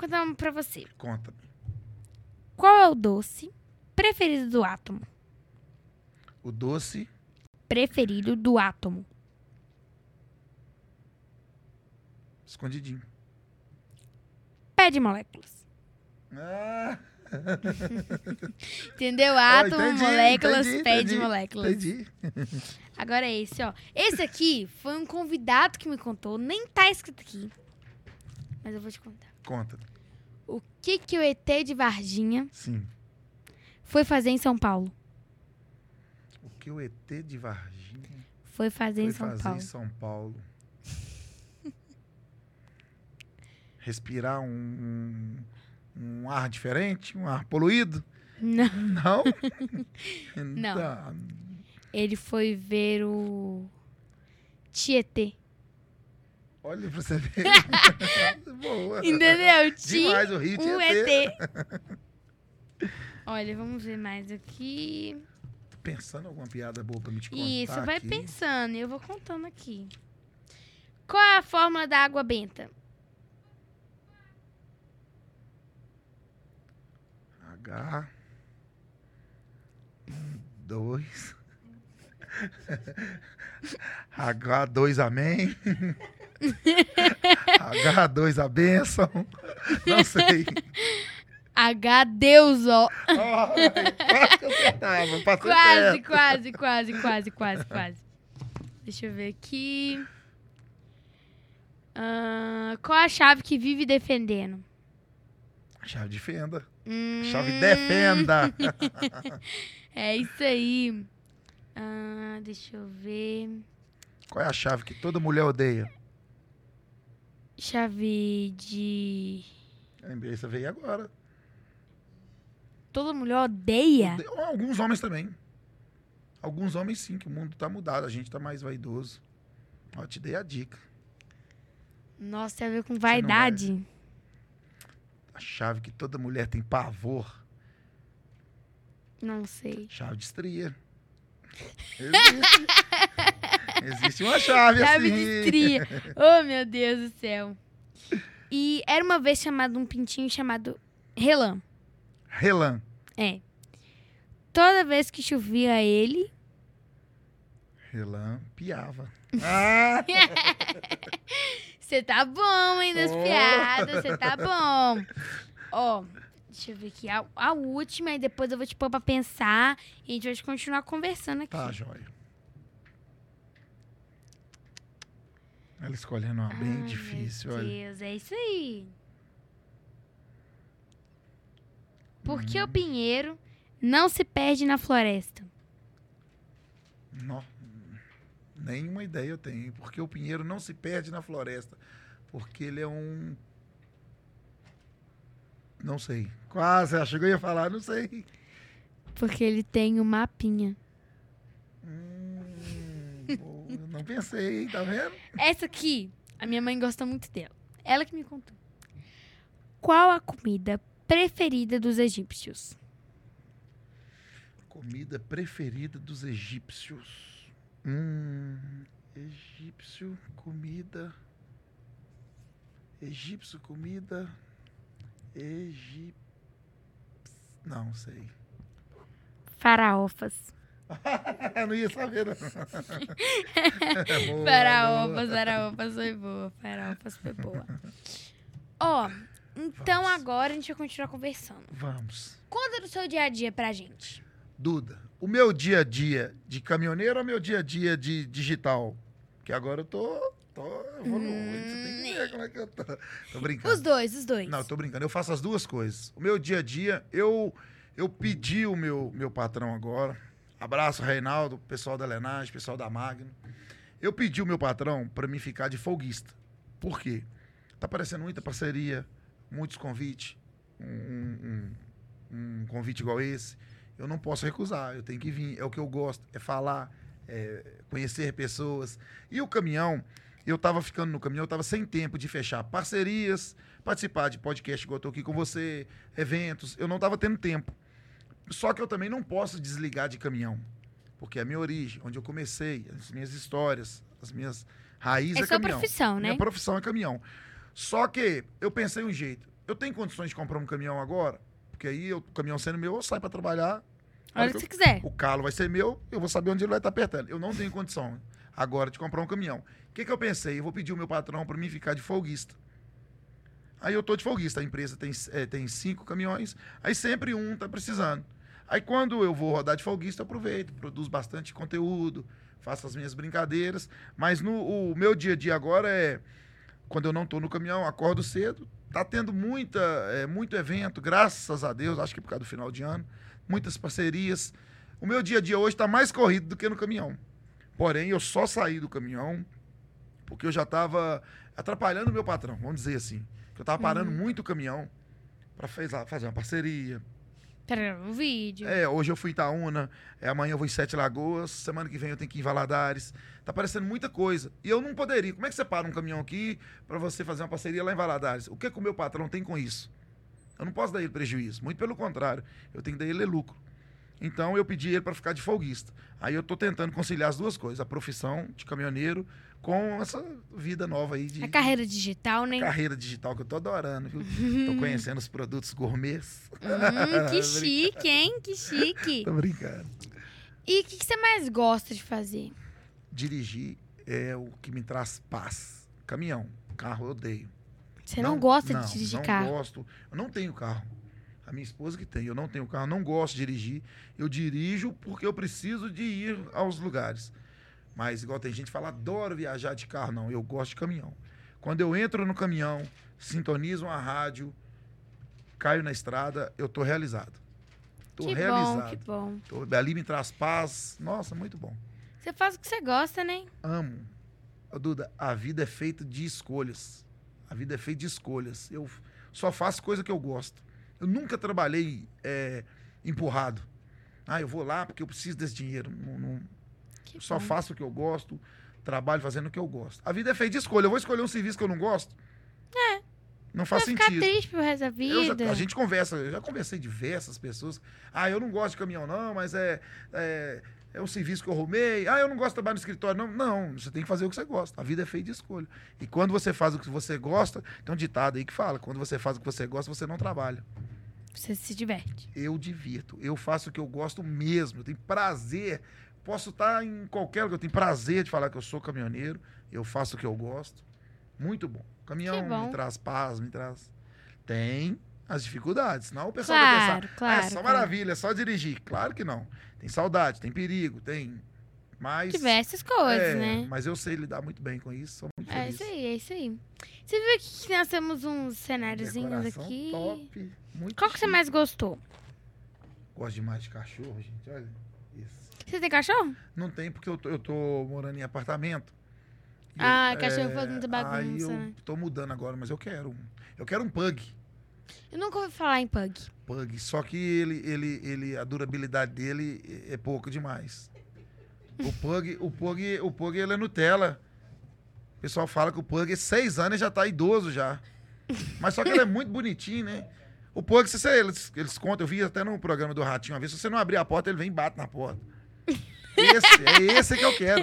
Contar uma pra você. Conta. Qual é o doce preferido do átomo? O doce. Preferido do átomo. Escondidinho. Pé de moléculas. Ah, Entendeu? Átomo, entendi, moléculas, entendi, pé de entendi, moléculas. entendi. Agora é esse, ó. Esse aqui foi um convidado que me contou. Nem tá escrito aqui. Mas eu vou te contar. Conta. O que que o ET de Varginha Sim. foi fazer em São Paulo? O que o ET de Varginha Foi fazer em foi São fazer Paulo. em São Paulo? Respirar um, um, um ar diferente? Um ar poluído? Não. Não? Não. Tá. Ele foi ver o Tietê. Olha pra você ver. Boa. Entendeu? Demais o um ET. Olha, vamos ver mais aqui. Tô pensando alguma piada boa pra me te contar Isso, vai aqui. pensando. Eu vou contando aqui. Qual é a fórmula da água benta? H. Dois. H2 amém. H2 a bênção. Não sei. H Deus, ó. Ai, quase Quase, quase, quase, quase, quase. Deixa eu ver aqui. Ah, qual a chave que vive defendendo? Chave de fenda. Hum, Chave defenda. É isso aí. Ah, deixa eu ver. Qual é a chave que toda mulher odeia? Chave de. Lembrei, essa veio agora. Toda mulher odeia? Ode- Alguns homens também. Alguns homens sim, que o mundo tá mudado. A gente tá mais vaidoso. Ó, te dei a dica. Nossa, tem a ver com vaidade. A chave que toda mulher tem pavor. Não sei. Chave de estria. Existe. Existe uma chave, Chave assim. de estria. Oh, meu Deus do céu. E era uma vez chamado um pintinho chamado Relan. Relan. É. Toda vez que chovia ele, Relan piava. Ah, você tá bom, hein, das Oh. piadas, você tá bom. Ó, deixa eu ver aqui a, a última e depois eu vou te pôr pra pensar e a gente vai continuar conversando aqui. tá, joia. Ela escolhendo uma bem Ai, difícil, meu olha. Deus, é isso aí. Por Hum. que o pinheiro não se perde na floresta? Nó. Nenhuma ideia eu tenho. Porque o pinheiro não se perde na floresta. Porque ele é um. Não sei. Quase, ela chegou e ia falar, não sei. Porque ele tem um mapinha. Hum, pô, eu não pensei, hein? Tá vendo? Essa aqui, a minha mãe gosta muito dela. Ela que me contou. Qual a comida preferida dos egípcios? Comida preferida dos egípcios. Hum, egípcio, comida. Egípcio, comida. Egípcio. Não sei. Faraofas. não ia saber, não. Boa, Faraofas, boa. faraofas foi boa. Faraofas foi boa. Ó, então Vamos. agora a gente vai continuar conversando. Vamos. Conta do seu dia a dia pra gente. Duda, o meu dia a dia de caminhoneiro ou meu dia a dia de digital? Que agora eu tô. tô evoluindo. Você tem que ver como é que eu tô. Tô brincando. Os dois, os dois. Não, tô brincando. Eu faço as duas coisas. O meu dia a dia, eu, eu pedi o meu, meu patrão agora. Abraço, Reinaldo, pessoal da Lenage, pessoal da Magno. Eu pedi o meu patrão para mim ficar de folguista. Por quê? Tá aparecendo muita parceria, muitos convites, um, um- um- convite igual esse. Eu não posso recusar, eu tenho que vir. É o que eu gosto, é falar, é conhecer pessoas. E o caminhão, eu tava ficando no caminhão, eu tava sem tempo de fechar parcerias, participar de podcast igual eu tô aqui com você, eventos. Eu não tava tendo tempo. Só que eu também não posso desligar de caminhão. Porque é a minha origem, onde eu comecei, as minhas histórias, as minhas raízes É é, sua caminhão. profissão, né? Minha profissão é caminhão. Só que eu pensei um jeito. Eu tenho condições de comprar um caminhão agora? Porque aí eu- o caminhão sendo meu, eu saio para trabalhar. A hora que você quiser. o calo vai ser meu, eu vou saber onde ele vai estar apertando. Eu não tenho condição agora de comprar um caminhão. O que, que eu pensei? Eu vou pedir o meu patrão para mim ficar de folguista. Aí eu tô de folguista, a empresa tem, eh, tem cinco caminhões, aí sempre um tá precisando. Aí quando eu vou rodar de folguista, eu aproveito, produzo bastante conteúdo, faço as minhas brincadeiras. Mas no, o meu dia a dia agora é quando eu não tô no caminhão, acordo cedo. Tá tendo muita, eh, muito evento, graças a Deus, acho que por causa do final de ano, muitas parcerias. O meu dia a dia hoje está mais corrido do que no caminhão. Porém, eu só saí do caminhão porque eu já estava atrapalhando o meu patrão, vamos dizer assim. Eu estava parando muito o caminhão para fazer uma parceria, Um vídeo. é, hoje eu fui Itaúna, é, amanhã eu vou em Sete Lagoas, semana que vem eu tenho que ir em Valadares. Tá aparecendo muita coisa. E eu não poderia. Como é que você para um caminhão aqui para você fazer uma parceria lá em Valadares? O que, que o meu patrão tem com isso? Eu não posso dar ele prejuízo. Muito pelo contrário. Eu tenho que dar ele lucro. Então eu pedi ele para ficar de folguista. Aí eu tô tentando conciliar as duas coisas, a profissão de caminhoneiro com essa vida nova aí de A carreira digital, né? carreira digital que eu tô adorando, viu? tô conhecendo os produtos gourmets. Hum, que chique, hein? Que chique. tô brincando. E o que, que você mais gosta de fazer? dirigir é o que me traz paz. Caminhão, carro eu odeio. Você não, gosta não, de dirigir não carro? gosto. Eu não tenho carro. A minha esposa que tem. Eu não tenho carro, não gosto de dirigir. Eu dirijo porque eu preciso de ir aos lugares. Mas igual tem gente que fala, adoro viajar de carro. Não, eu gosto de caminhão. Quando eu entro no caminhão, sintonizo uma rádio, caio na estrada, eu tô realizado. Tô que bom, realizado. que bom. Tô- ali me traz paz. Nossa, muito bom. Você faz o que você gosta, né? amo. Ô, Duda, a vida é feita de escolhas. A vida é feita de escolhas. Eu só faço coisa que eu gosto. Eu nunca trabalhei é, empurrado. Ah, eu vou lá porque eu preciso desse dinheiro. Não, não- só bom. faço o que eu gosto, trabalho fazendo o que eu gosto. A vida é feita de escolha. Eu vou escolher um serviço que eu não gosto? É. Não faz Vai ficar sentido. triste pro resto da já- vida. a gente conversa, eu já conversei diversas pessoas. Ah, eu não gosto de caminhão, não, mas é, é, é um serviço que eu arrumei. Ah, eu não gosto de trabalhar no escritório. Não, não, você tem que fazer o que você gosta. A vida é feita de escolha. E quando você faz o que você gosta, tem um ditado aí que fala: quando você faz o que você gosta, você não trabalha. Você se diverte. Eu divirto. Eu faço o que eu gosto mesmo. Eu tenho prazer. Posso estar em qualquer lugar. Eu tenho prazer de falar que eu sou caminhoneiro. Eu faço o que eu gosto. Muito bom. Caminhão bom. me traz paz, me traz. Tem as dificuldades. Senão o pessoal Claro, vai pensar. claro. "Ah, é só claro. maravilha, é só dirigir. Claro que não. Tem saudade, tem perigo, tem. Mas. Diversas coisas, é, né? Mas eu sei lidar muito bem com isso. Sou muito É feliz. isso aí, é isso aí. Você viu aqui que nós temos uns cenáriozinhos aqui? Top. Muito Qual que você chique. mais gostou? Gosto demais de cachorro, gente. Olha isso. Você tem cachorro? Não tem porque eu tô, eu tô morando em apartamento. Ah, eu- cachorro faz muita Aí bagunça, eu né? tô mudando agora, mas eu quero um. Eu quero um pug. Eu nunca ouvi falar em pug. Pug. Só que ele, ele, ele, a durabilidade dele é pouco demais. O pug, o pug, o pug ele é Nutella. O pessoal fala que o pug é seis anos e já tá idoso já. Mas só que ele é muito bonitinho, né? O pug, se você, eles, eles contam, eu vi até no programa do Ratinho uma vez, se você não abrir a porta, ele vem e bate na porta. Esse, é esse que eu quero.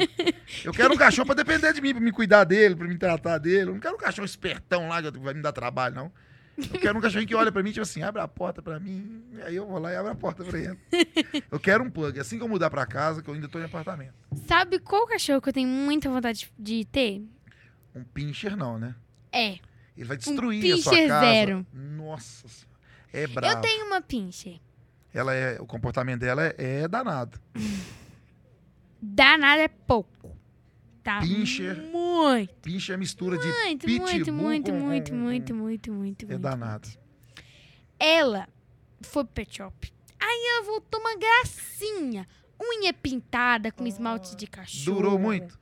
Eu quero um cachorro pra depender de mim, pra me cuidar dele, pra me tratar dele. Eu não quero um cachorro espertão lá que vai me dar trabalho, não. Eu quero um cachorrinho que olha pra mim, tipo assim, abre a porta pra mim. Aí eu vou lá e abro a porta pra ele. Eu quero um pug. Assim que eu mudar pra casa, que eu ainda tô em apartamento. Sabe qual cachorro que eu tenho muita vontade de ter? Um pincher não, né? É. Ele vai destruir a sua pincher casa. zero. Nossa senhora. É bravo. Eu tenho uma pincher. Ela é, o comportamento dela é, é danado. Danada é pouco. Tá Pincher. Muito, Pincher é mistura de muito, pitbull muito, muito, muito, muito, muito, muito, É danado. Ela foi pro pet shop. Aí ela voltou uma gracinha. Unha pintada com esmalte de cachorro. Durou muito?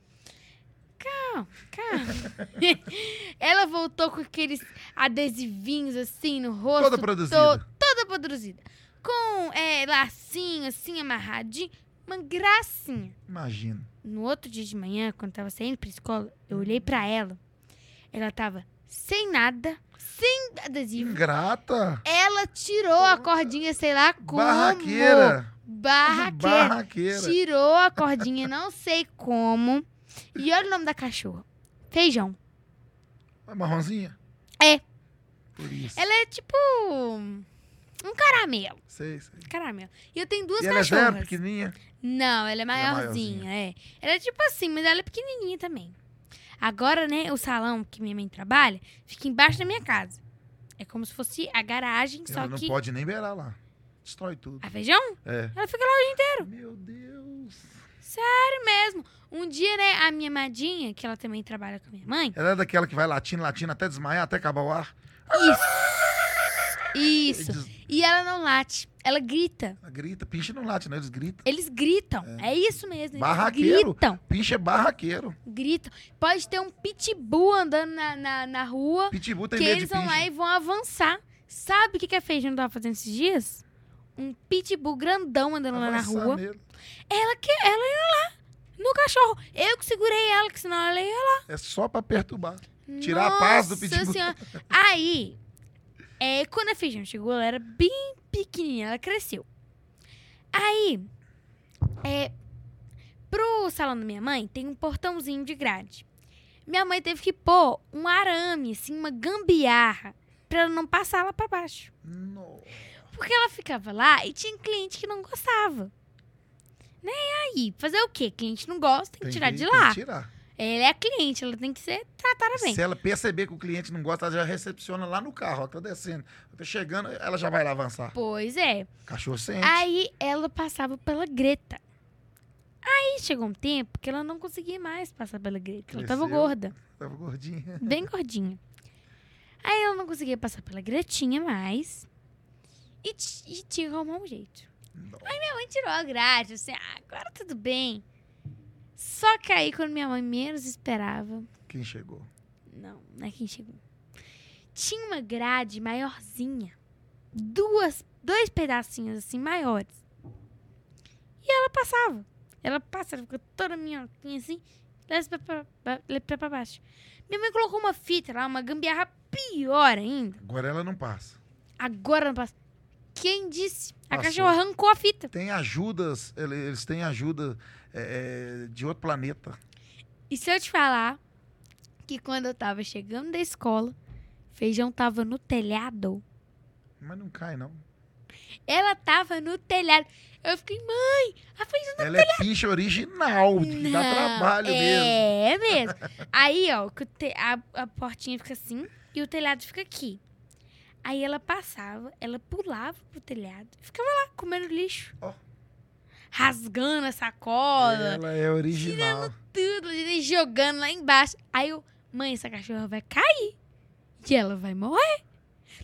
Calma, calma. ela voltou com aqueles adesivinhos assim no rosto. Toda produzida. to- toda produzida. Com é, lacinho assim, amarradinho. Uma gracinha. Imagina. No outro dia de manhã, quando tava saindo pra escola, eu olhei pra ela. Ela tava sem nada, sem adesivo. Ingrata. Ela tirou a cordinha, sei lá como. Barraqueira. Barraqueira. Barraqueira. Tirou a cordinha, não sei como. E olha o nome da cachorra. Feijão. É marronzinha? É. Por isso. Ela é tipo um caramelo. Sei, sei. Caramelo. E eu tenho duas E ela é cachorras. zero, pequenininha? Não, ela é Ela é maiorzinha, é. Ela é tipo assim, mas ela é pequenininha também. Agora, né, o salão que minha mãe trabalha fica embaixo da minha casa. É como se fosse a garagem, só Ela não que... pode nem beirar lá. Destrói tudo. A feijão? É. Ela fica lá o dia inteiro. Meu Deus. Sério mesmo. Um dia, né, a minha madinha, que ela também trabalha com a minha mãe... Ela é daquela que vai latindo, latindo até desmaiar, até acabar o ar. Isso. Eles E ela não late. Ela grita. grita. Pinche não late, não. Eles gritam. Eles gritam. É, isso mesmo. Barraqueiro. gritam. Pinche é barraqueiro. Gritam. Pode ter um pitbull andando na, na, na rua Pitbull tem que medo eles vão lá e vão avançar. Sabe o que, que a Feijão tava fazendo esses dias? Um pitbull grandão andando lá na rua. nele. Ela que ela ia lá no cachorro. Eu que segurei ela, que senão ela ia lá. É só pra perturbar. Tirar a paz do pitbull. Nossa Senhora. Aí, é, quando a Feijão chegou, ela era bem pequenininha, ela cresceu. Aí, é, pro salão da minha mãe, tem um portãozinho de grade. Minha mãe teve que pôr um arame, assim, uma gambiarra, pra ela não passar lá pra baixo. Nossa. Porque ela ficava lá e tinha cliente que não gostava. Né? E aí, fazer o quê? Cliente não gosta, tem que Tem tirar que- de tem que lá. tirar. Ela é a cliente, ela tem que ser tratada bem. Se ela perceber que o cliente não gosta, ela já recepciona lá no carro, ó, tá descendo. Tá chegando, ela já vai lá avançar. Pois é. Cachorro sente. Aí ela passava pela Greta. Aí chegou um tempo que ela não conseguia mais passar pela Greta. Ela tava Cresceu. gorda, Tava gordinha. bem gordinha. Aí ela não conseguia passar pela Gretinha mais. E, e tinha que arrumar um jeito. Nossa. Minha mãe tirou a grade, assim, ah, agora tudo bem. Só que aí, quando minha mãe menos esperava, Quem chegou? não, não é quem chegou. Tinha uma grade maiorzinha. Duas, dois pedacinhos assim maiores. E ela passava. Ela passa, ela fica toda minhoquinha assim, leva pra, pra, baixo. Minha mãe colocou uma fita lá, uma gambiarra pior ainda. Agora ela não passa. Agora não passa. Quem disse? A Passou. cachorra arrancou a fita. Tem ajudas, ele- eles têm ajuda é, é, de outro planeta. E se eu te falar que quando eu tava chegando da escola, feijão tava no telhado. Mas não cai, não. Ela tava no telhado. Eu fiquei, mãe, a feijão Ela é pinche original, que dá Não, trabalho mesmo. É mesmo. Aí, ó, a, a portinha fica assim e o telhado fica aqui. Aí ela passava, ela pulava pro telhado, ficava lá comendo lixo. Ó. Rasgando a sacola, Ela é original. tudo, e jogando lá embaixo. Aí eu, mãe, essa cachorra vai cair. E ela vai morrer.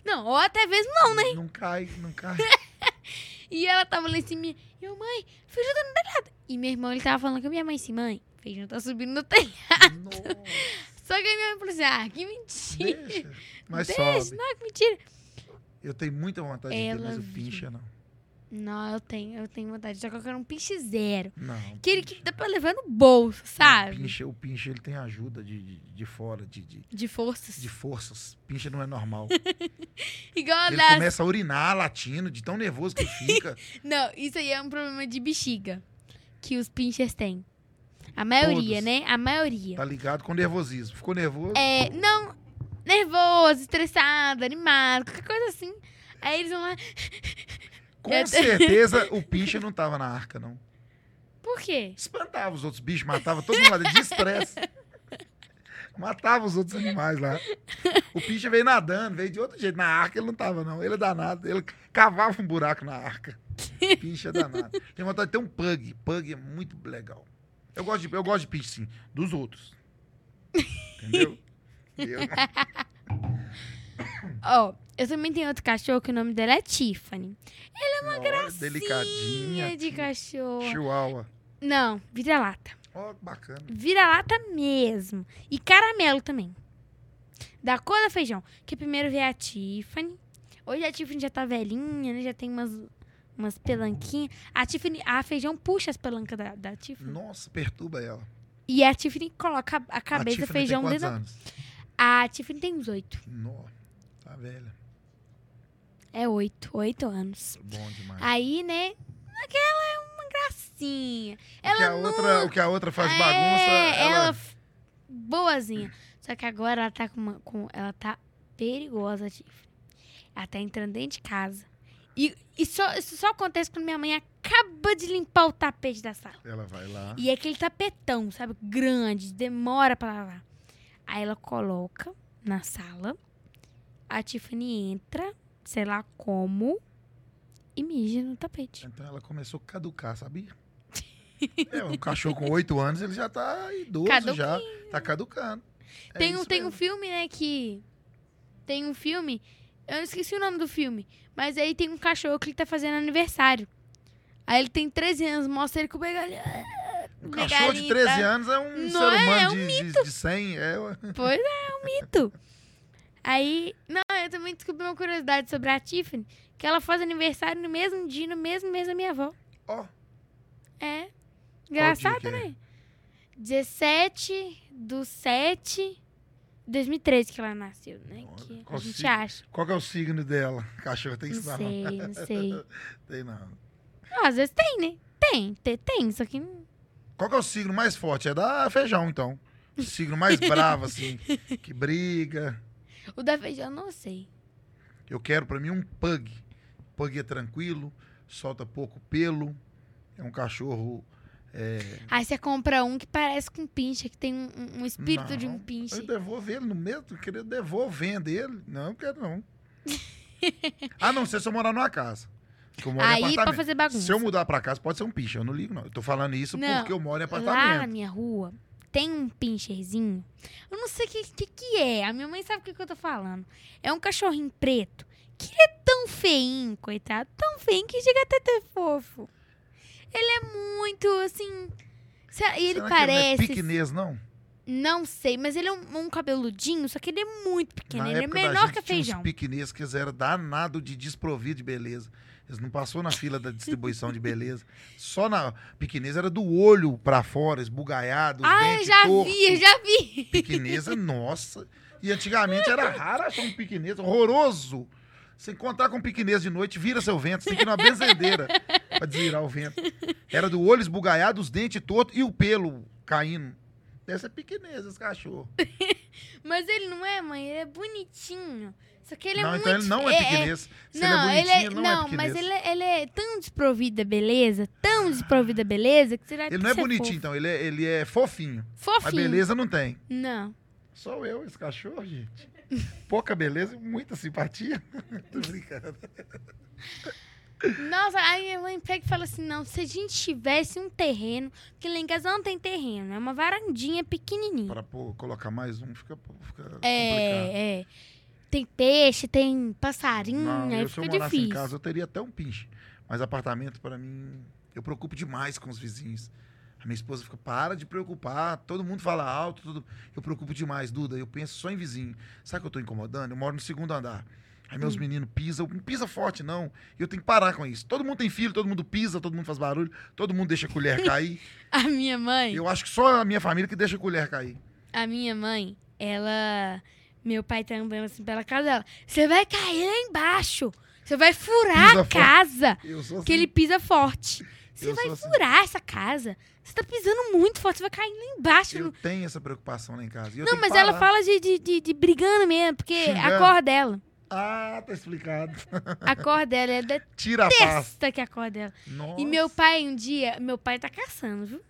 Não, ou até mesmo não, né? Não cai, não cai. E ela tava lá em cima. E eu, mãe, feijão tá no telhado. E meu irmão, ele tava falando com a minha mãe assim, mãe, feijão tá subindo no telhado. Nossa, Só que a minha mãe falou assim, ah, que mentira. deixa. Mas Deixa, sobe. não, que mentira. Eu tenho muita vontade de ter, Ela mas o pincha não. Não, eu tenho, eu tenho vontade. Eu quero um pinche zero. Não. Aquele que dá pra levar no bolso, O sabe? pinche, o pinche ele tem ajuda de, de, de fora, de, de, De forças. de forças. Pinche não é normal. Igual Ele das... começa a urinar latindo, de tão nervoso que fica. Não, isso aí é um problema de bexiga. Que os pinchers têm. A maioria, Todos. né? A maioria. Tá ligado com nervosismo. Ficou nervoso? É, não, nervoso, estressado, animado, qualquer coisa assim. Aí eles vão lá. Com eu- certeza o pinche não tava na arca, não. Por quê? Espantava os outros bichos, matava todo mundo lá dentro de estresse. Matava os outros animais lá. O pinche veio nadando, veio de outro jeito. Na arca ele não tava, não. Ele é danado. Ele cavava um buraco na arca. Pinche é danado. Tem vontade de ter um pug. Pug é muito legal. Eu gosto de, eu gosto de pinche, sim. Dos outros. Entendeu? Eu não. Ó, eu também tenho outro cachorro que o nome dela é Tiffany. Olha, Delicadinha. Sim, de cachorro. Chihuahua. Não, vira-lata. Ó, que bacana. Vira-lata mesmo. E caramelo também. Da cor do feijão. Que primeiro veio a Tiffany. Hoje a Tiffany já tá velhinha, né? Já tem umas, umas pelanquinhas. A Tiffany, a feijão puxa as pelancas da, da Tiffany. Nossa, perturba ela. E a Tiffany coloca a- cabeça do a Tiffany feijão tem dentro. anos? A Tiffany tem uns oito. Nó, tá velha. É oito. Oito anos. Bom demais. Aí, né? Aquela é uma gracinha. o, que Ela a outra, o que a outra faz É, bagunça, ela... ela... f- boazinha. Só que agora ela tá com, uma, com ela tá perigosa, Tiffany. Ela tá entrando dentro de casa. E, e só, isso só acontece quando minha mãe acaba de limpar o tapete da sala. ela vai lá. E é aquele tapetão, sabe? Grande, demora pra lavar. Aí ela coloca na sala. A Tiffany entra, sei lá como, e mija no tapete. Então ela começou a caducar, sabia? É, um cachorro com oito anos, ele já tá idoso Caduquinho. já. Tá caducando. É tem um, tem um filme, né, que. Tem um filme. Eu esqueci o nome do filme. Mas aí tem um cachorro que ele tá fazendo aniversário. Aí ele tem 13 anos, mostra ele com o begalhinho. Um cachorro de 13 anos é um Não ser é? humano É um de, de, de 100. É. Pois é, é um mito. Aí, não, eu também descobri uma curiosidade sobre a Tiffany, que ela faz aniversário no mesmo dia, no mesmo mês da minha avó. Ó, É. que Engraçado, é? né? 17 do 7 de 2013 que ela nasceu, né? Que a gente acha. qual que é o signo dela? Cachorro tem Não isso não. sei, não sei. Tem não. Não, às vezes tem, né? Tem, tem, tem, só que não- Qual que é o signo mais forte? É da feijão, então. O signo mais bravo, assim, que briga. O da feijão eu não sei. Eu quero pra mim um pug. Pug é tranquilo, solta pouco pelo. É um cachorro. é, Aí você compra um que parece com um pinche, que tem um, um- espírito de um Não, pinche. Eu devolvo ele no mesmo, queria devolvendo ele. Não, eu quero não. ah, não, se eu morar numa casa. Eu moro Aí pra apartamento. fazer bagunça. Se eu mudar pra casa, pode ser um picha, eu não ligo não. Eu tô falando isso Não, porque eu moro em Lá na apartamento. minha rua tem um pincherzinho. Eu não sei o que, que, que é. A minha mãe sabe o que, que eu tô falando. É um cachorrinho preto. Que ele é tão feinho, coitado. Tão feinho que chega até a ter fofo. Ele é muito, assim... E ele Será parece... Que ele não é piquenês, não? Não sei, mas ele é um, um cabeludinho, só que ele é muito pequeno. Na ele é menor que tinha feijão. Uns piquenês que eles eram danado de desprovido de beleza. Eles não passou na fila da distribuição de beleza. Só na piquenês era do olho pra fora, esbugaiado, os Ah, eu dentes já tortos. vi, eu já vi. Piquenesa, nossa. E antigamente era raro achar um piquenês horroroso. Se encontrar com um piquenês de noite, vira seu vento. Você tem que ir numa benzedeira pra desvirar o vento. Era do olho esbugaiado, os dentes tortos e o pelo caindo. Deve ser piquenês esse cachorro. Mas ele não é, mãe, ele é bonitinho. Só que ele não, é então muito... ele não é piquenês. Se Não, ele é ele bonitinho, é, não, não, é mas ele, é- ele é tão desprovido da beleza, tão desprovido da beleza, que será Ele não é bonitinho, então. Ele é, ele é fofinho. Fofinho. Mas beleza não tem. Não. Sou eu, esse cachorro, gente. Pouca beleza e muita simpatia. Tô brincando. Nossa, aí minha mãe pega e fala assim, não, se a gente tivesse um terreno, porque lá em casa não tem terreno, é uma varandinha pequenininha. Para pô, colocar mais um, fica, fica complicado. É, é. Tem peixe, tem passarinho, Não, aí eu, se eu fica morasse difícil. em casa, eu teria até um pinche. Mas apartamento, para mim, eu preocupo demais com os vizinhos. A minha esposa fica, para de preocupar, todo mundo fala alto, tudo. Eu preocupo demais, Duda, eu penso só em vizinho. Sabe que eu tô incomodando? Eu moro no segundo andar. Aí meus Hum. meninos pisam, não pisa forte não. E eu tenho que parar com isso. Todo mundo tem filho, todo mundo pisa, todo mundo faz barulho, todo mundo deixa a colher cair. A minha mãe, eu acho que só a minha família que deixa a colher cair. a minha mãe, ela. Meu pai tá andando assim pela casa dela. Você vai cair lá embaixo. Você vai furar Pisa a casa. Assim. Que ele pisa forte. Você vai assim. furar essa casa. Você tá pisando muito forte, você vai cair lá embaixo. Eu tenho essa preocupação lá em casa. não, mas ela fala de, de, de, de brigando mesmo, porque Xingando. a cor dela. Ah, tá explicado. A cor dela é Tira a que é a cor dela. Nossa, E meu pai, um dia, meu pai tá caçando, viu?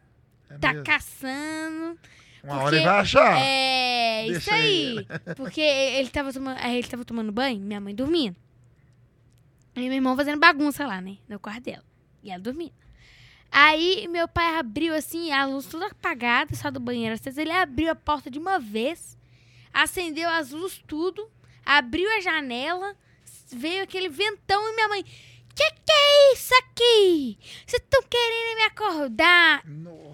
é Tá mesmo. caçando. Uma porque hora ele vai achar. É, Deixa isso aí. Porque ele tava, tomando, aí ele tava tomando banho, minha mãe dormindo. E meu irmão fazendo bagunça lá, né? No quarto dela. E ela dormindo. Aí meu pai abriu assim, a luz toda apagada, só do banheiro. Vezes ele abriu a porta de uma vez, acendeu as luzes tudo, abriu a janela, veio aquele ventão e minha mãe. Que que é isso aqui? Vocês estão querendo me acordar?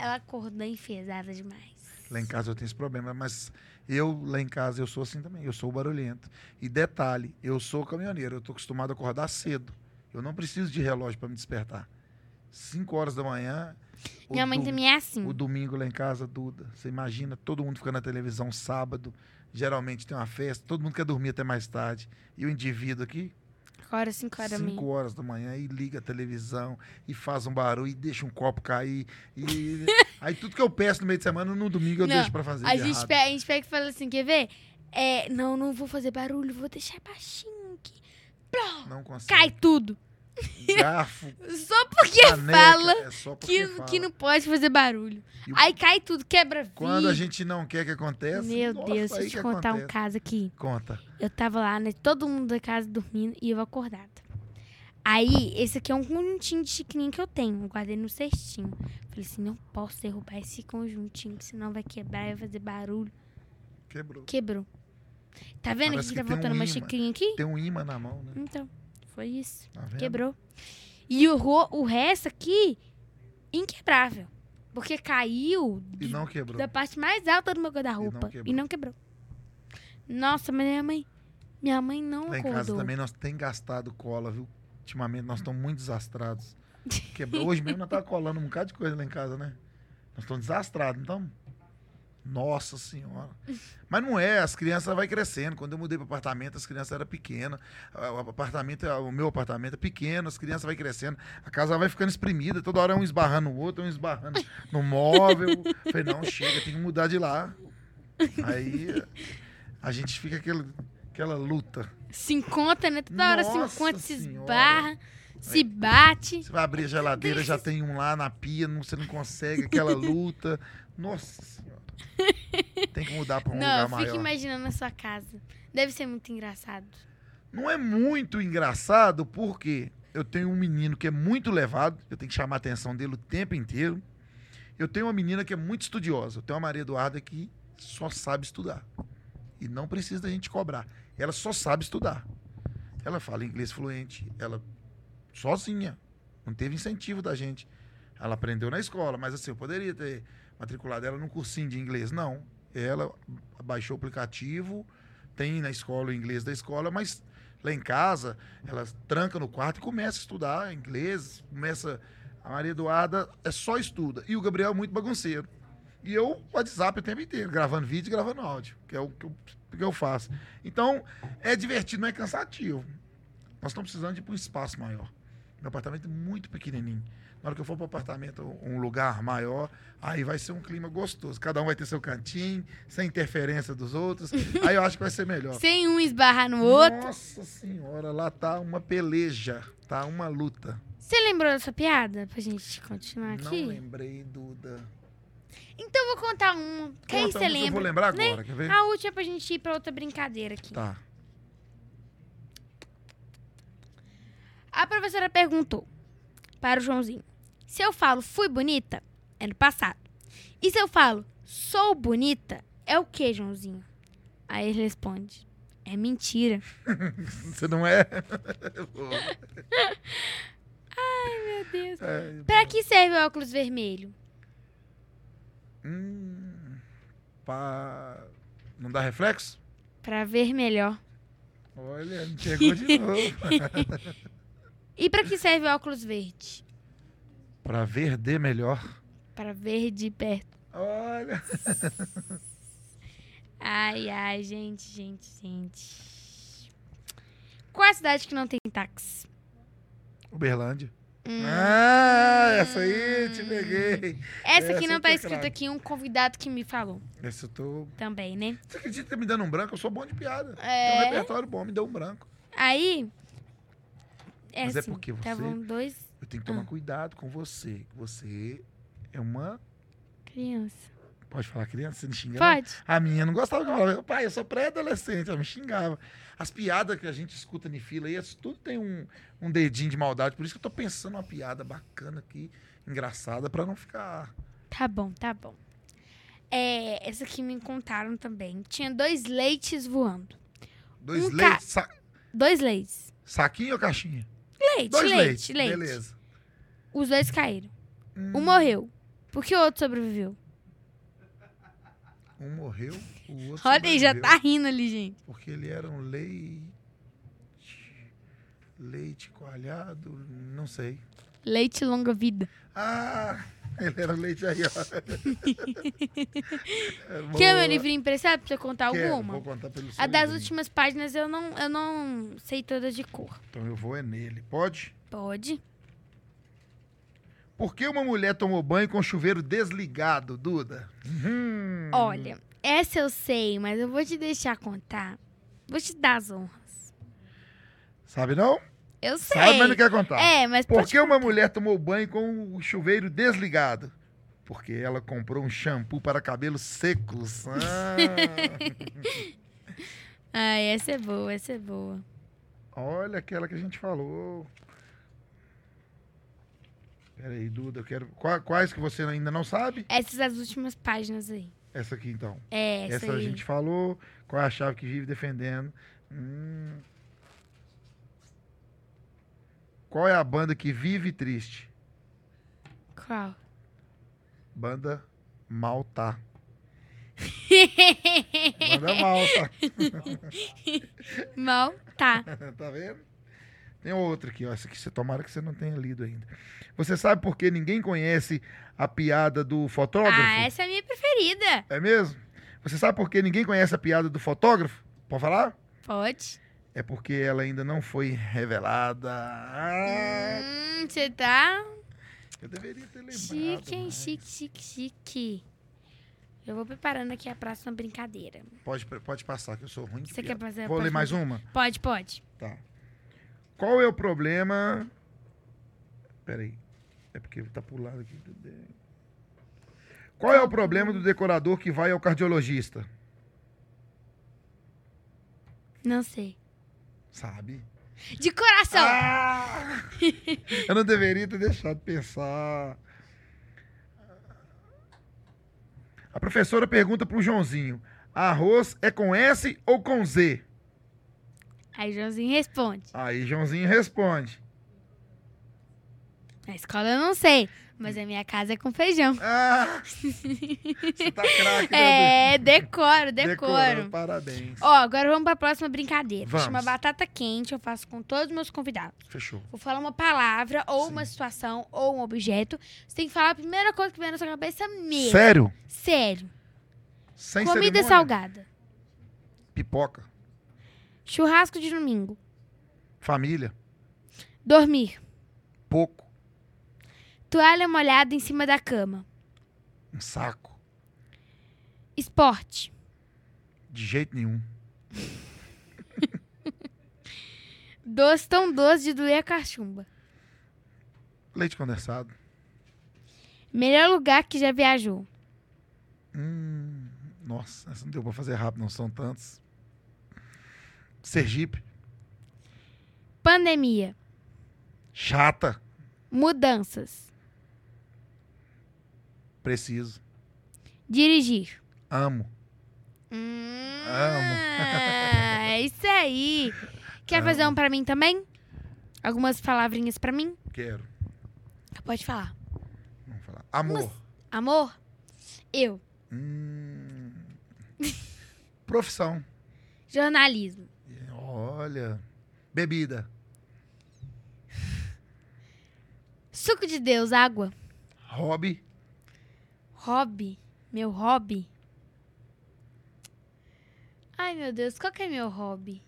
Ela acordou enfesada demais. Lá em casa eu tenho esse problema, mas eu, lá em casa, eu sou assim também. Eu sou barulhento. E detalhe, eu sou caminhoneiro. Eu tô acostumado a acordar cedo. Eu não preciso de relógio para me despertar. 5 horas da manhã. Minha mãe também é assim. O domingo lá em casa, Duda. Você imagina, todo mundo fica na televisão sábado. Geralmente tem uma festa, todo mundo quer dormir até mais tarde. E o indivíduo aqui, Agora, 5 horas da 5 manhã. horas da manhã, e liga a televisão, e faz um barulho, e deixa um copo cair. E... Aí tudo que eu peço no meio de semana, no domingo eu Não, deixo pra fazer. A gente, pega, a gente pega e fala assim, quer ver? É, não, não vou fazer barulho, vou deixar baixinho aqui. Plá, Não consigo. Cai tudo. Garfo, Só porque caneca, fala é só porque que, fala. que não pode fazer barulho. E Aí cai tudo, quebra vidro. Quando a gente não quer que aconteça. Meu nossa, Deus, deixa eu te contar um acontece. caso aqui. Conta. Eu tava lá, né? Todo mundo da casa dormindo e eu acordada. Aí, esse aqui é um conjuntinho de chiquininho que eu tenho. Eu guardei no cestinho. Falei assim, não posso derrubar esse conjuntinho, senão vai quebrar e vai fazer barulho. Quebrou. Quebrou. Tá vendo Parece que que tá tem faltando um uma chiquinha aqui? Tem um imã na mão, né? Então, foi isso. Tá? Quebrou. E o, o resto aqui, inquebrável. Porque caiu E de- não quebrou. da parte mais alta do meu guarda-roupa. quebrou. E não quebrou. Nossa, mas minha mãe. Minha mãe não Lá em casa também nós tem gastado cola, viu? Ultimamente nós estamos muito desastrados. Quebrou. Hoje mesmo nós tá colando um bocado de coisa lá em casa, né? Nós estamos desastrados, então. Nossa senhora. Mas não é, as crianças vai crescendo. Quando eu mudei para apartamento, as crianças eram pequenas. O apartamento, o meu apartamento é pequeno, as crianças vai crescendo. A casa vai ficando espremida, toda hora é um esbarrando no outro, um esbarrando no móvel. Falei, não, chega, tem que mudar de lá. Aí a gente fica aquele, aquela luta. Se encontra, né? Toda hora se Nossa encontra, se esbarra, se bate. Você vai abrir a geladeira, já tem um lá na pia, não, você não consegue, aquela luta. Nossa senhora. Tem que mudar para um não, lugar eu fico maior. imaginando a sua casa. Deve ser muito engraçado. Não é muito engraçado porque eu tenho um menino que é muito levado, eu tenho que chamar a atenção dele o tempo inteiro. Eu tenho uma menina que é muito estudiosa. Eu tenho uma Maria Eduarda que só sabe estudar. E não precisa da gente cobrar. Ela só sabe estudar. Ela fala inglês fluente, ela sozinha. Não teve incentivo da gente. Ela aprendeu na escola, mas assim, eu poderia ter matriculado ela num cursinho de inglês. Não. Ela baixou o aplicativo, tem na escola o inglês da escola, mas lá em casa, ela tranca no quarto e começa a estudar inglês, começa. A Maria Eduarda é só estuda. E o Gabriel é muito bagunceiro. E eu, WhatsApp o tempo inteiro, gravando vídeo e gravando áudio, que é o que eu, que eu faço. Então, é divertido, não é cansativo. Nós estamos precisando de um espaço maior. Meu apartamento é muito pequenininho. Na hora que eu for para o apartamento, um lugar maior, aí vai ser um clima gostoso. Cada um vai ter seu cantinho, sem interferência dos outros. Aí eu acho que vai ser melhor. Sem um esbarrar no outro. Nossa senhora, lá tá uma peleja, tá uma luta. Você lembrou dessa piada pra gente continuar Não aqui? lembrei, Duda. Então eu vou contar uma. Quem Conta você que Eu vou lembra? lembrar né? agora, quer ver? A última pra gente ir pra outra brincadeira aqui. Tá. A professora perguntou para o Joãozinho: se eu falo fui bonita, é no passado. E se eu falo sou bonita, é o que, Joãozinho? Aí ele responde: é mentira. Você não é? Meu Deus. é Pra que serve o óculos vermelho? hum, pra... Não dá reflexo? Pra ver melhor. Olha, me pegou de novo. E pra que serve o óculos verde? Pra ver de melhor. Para ver de perto. Olha. Ai, ai, gente, gente, gente. Qual é a cidade que não tem táxi? Uberlândia. Hum. Ah, essa aí te peguei. Essa aqui essa não eu tá escrito craque. aqui, um convidado que me falou Essa eu tô. também, né? Você acredita que tá me dando um branco? Eu sou bom de piada. Tem um É. repertório bom, me deu um branco. Aí. É Mas é assim, porque você- Estavam dois Eu tenho que tomar Ah. cuidado com você. que Você é uma. crianças. Pode falar criança? Você não xinga? não? Pode? A minha não gostava de falar. Pai, eu sou pré-adolescente. Ela me xingava. As piadas que a gente escuta em fila aí, tudo tem um, um dedinho de maldade. Por isso que eu tô pensando uma piada bacana aqui, engraçada, pra não ficar. Tá bom, tá bom. É, essa aqui me contaram também. Tinha dois leites voando. Dois Um leites. sa- Dois leites. saquinho ou caixinha? Leite, Dois leite, leites. leite. Beleza. Os dois caíram. Hum, Um morreu. Por que o outro sobreviveu? Um morreu, o outro Olha aí, já tá rindo ali, gente. Porque ele era um leite. Leite coalhado, não sei. Leite longa vida. Ah, ele era leite aí, ó. É, Quer meu livrinho emprestado pra você contar Quero, alguma? Vou contar pelo A seu das livrinho. últimas páginas eu não, eu não sei todas de cor. Então eu vou é nele. Pode? Pode? Por que uma mulher tomou banho com o chuveiro desligado, Duda? Hum. Olha, essa eu sei, mas eu vou te deixar contar. Vou te dar as honras. Sabe não? Eu sei. Sabe, mas não quer contar. É, mas Por que uma mulher tomou banho com o chuveiro desligado? Porque ela comprou um shampoo para cabelos secos. Ah. Ah, essa é boa, essa é boa. Olha aquela que a gente falou. Peraí, Duda, eu quero. Qua- Quais que você ainda não sabe? Essas as últimas páginas aí. Essa aqui então. É, essa, Essa a aí. gente falou. Qual é a chave que vive defendendo? Hum. Qual é a banda que vive triste? Qual? Banda Malta. Banda Malta. Mal, tá. tá vendo? Tem outra aqui, ó. Essa aqui você tomara que você não tenha lido ainda. Você sabe por que ninguém conhece a piada do fotógrafo? Ah, essa é a minha preferida. É mesmo? Você sabe por que ninguém conhece a piada do fotógrafo? Pode falar? Pode. É porque ela ainda não foi revelada. Ah, Hum, você tá eu deveria ter lembrado. chique, hein? mais. Chique, chique, chique. Eu vou preparando aqui a próxima brincadeira. Pode, pode passar, que eu sou ruim de Você quer fazer Vou ler mais uma? Pode, pode. Tá. Qual é o problema... Peraí. É porque tá pulado aqui. Qual é o problema do decorador que vai ao cardiologista? Não sei. Sabe? De coração! Ah! Eu não deveria ter deixado pensar. A professora pergunta pro Joãozinho: arroz é com S ou com Z? Aí Joãozinho responde. Aí Joãozinho responde: Na escola eu não sei, mas a minha casa é com feijão. Ah! Você tá craque, né? É, decoro, Decorou, decoro. Parabéns. Ó, agora vamos pra próxima brincadeira. Vamos. Chama batata quente, eu faço com todos os meus convidados. Fechou. Vou falar uma palavra, ou Sim. uma situação, ou um objeto. Você tem que falar a primeira coisa que vem na sua cabeça mesmo. Sério? Sério. Sem Comida cerimônia? salgada. Pipoca. Churrasco de domingo. Família. Dormir. Pouco. Toalha molhada em cima da cama. Um saco. Esporte. De jeito nenhum. Doce tão doce de doer a cachumba. Leite condensado. Melhor lugar que já viajou. Hum, nossa, essa não deu pra fazer rápido, não são tantos. Sergipe. Pandemia. Chata. Mudanças. Preciso. Dirigir. Amo. Hum, Amo. é isso aí. Quer fazer um pra mim também? Algumas palavrinhas pra mim? Quero. Pode falar. Vamos falar. Amor. Amor? Eu. Hum. Profissão. Jornalismo. Olha. Bebida. Suco de Deus, água. Hobby. Hobby. Meu hobby. Ai, meu Deus, qual que é meu hobby?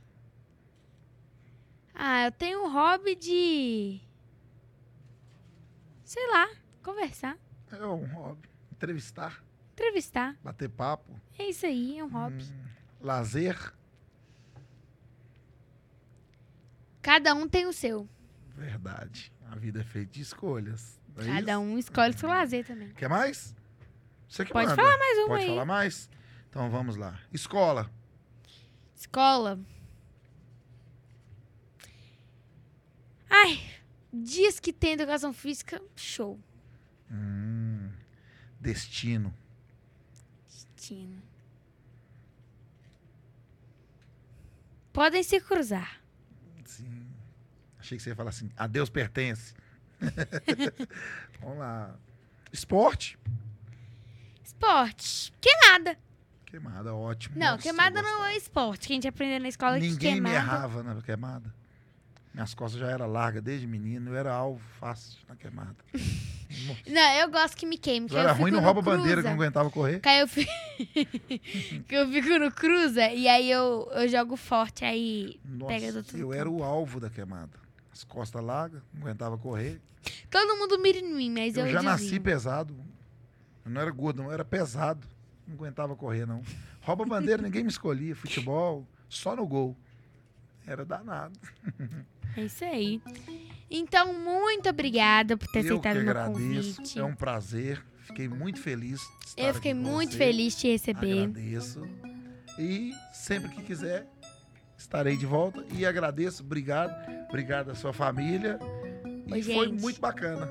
Ah, eu tenho um hobby de. Sei lá, conversar, É um hobby. Entrevistar. entrevistar. Bater papo. É isso aí, é um hobby. Hum, lazer. Cada um tem o seu. Verdade. A vida é feita de escolhas. É Cada isso? um escolhe o seu lazer também. Quer mais? Você que Pode manda. falar mais uma Pode aí. falar mais? Então vamos lá. Escola. Escola. Ai, dias que tem educação física, show. Hum, destino. Destino. Podem se cruzar. Sim. Achei que você ia falar assim, a Deus pertence. Vamos lá. Esporte. Esporte. Queimada. Queimada, ótimo. Não, Nossa, queimada não é esporte. Que a gente aprendeu na escola que Ninguém me queimada... errava na queimada. Minhas costas já eram largas desde menino, eu era alvo fácil na queimada. Não, eu gosto que me queime. que Eu era eu ruim no rouba-bandeira que não aguentava correr. Que eu fico... que eu fico no cruza e aí eu, eu jogo forte, aí Nossa, pega do outro eu era o alvo da queimada. As costas largas, não aguentava correr. todo mundo mira em mim, mas eu, Eu, já nasci desvio. pesado. Eu não era gordo, não, era pesado. Não aguentava correr, não. Rouba-bandeira, ninguém me escolhia. Futebol, só no gol. Era danado. É isso aí. Então, muito obrigada por ter eu aceitado o meu agradeço. convite. É um prazer. Fiquei muito feliz. de estar Eu fiquei muito você. feliz de te receber. Agradeço. E sempre que quiser, estarei de volta. E agradeço. Obrigado. Obrigado à sua família. E Oi, foi gente. muito bacana.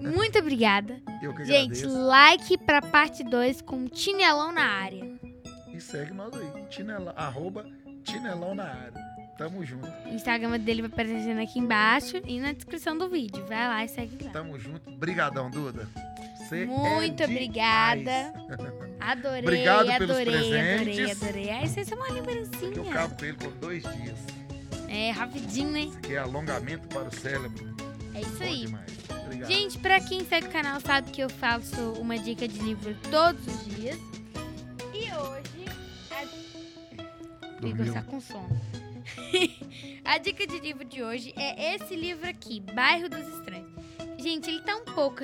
Muito obrigada. Eu que Gente, agradeço. like pra parte 2 com Tinelão na área. E segue nós aí. Tinela, arroba Tinelão na área. Tamo junto. O Instagram dele vai aparecendo aqui embaixo e na descrição do vídeo. Vai lá e segue lá. Tamo junto. Brigadão, Duda. Você é Muito demais. obrigada. Adorei, Obrigado pelos adorei, adorei, presentes. adorei. Aí vocês são uma Que eu lembrancinha. cabo com ele por dois dias. É, rapidinho, né? Isso aqui é alongamento para o cérebro. É isso Bom aí. demais. Obrigado. Gente, pra quem segue o canal sabe que eu faço uma dica de livro todos os dias. E hoje. A... O Igor Dormiu. está com sono. a dica de livro de hoje é esse livro aqui, Bairro dos Estranhos. Gente, ele tá um pouco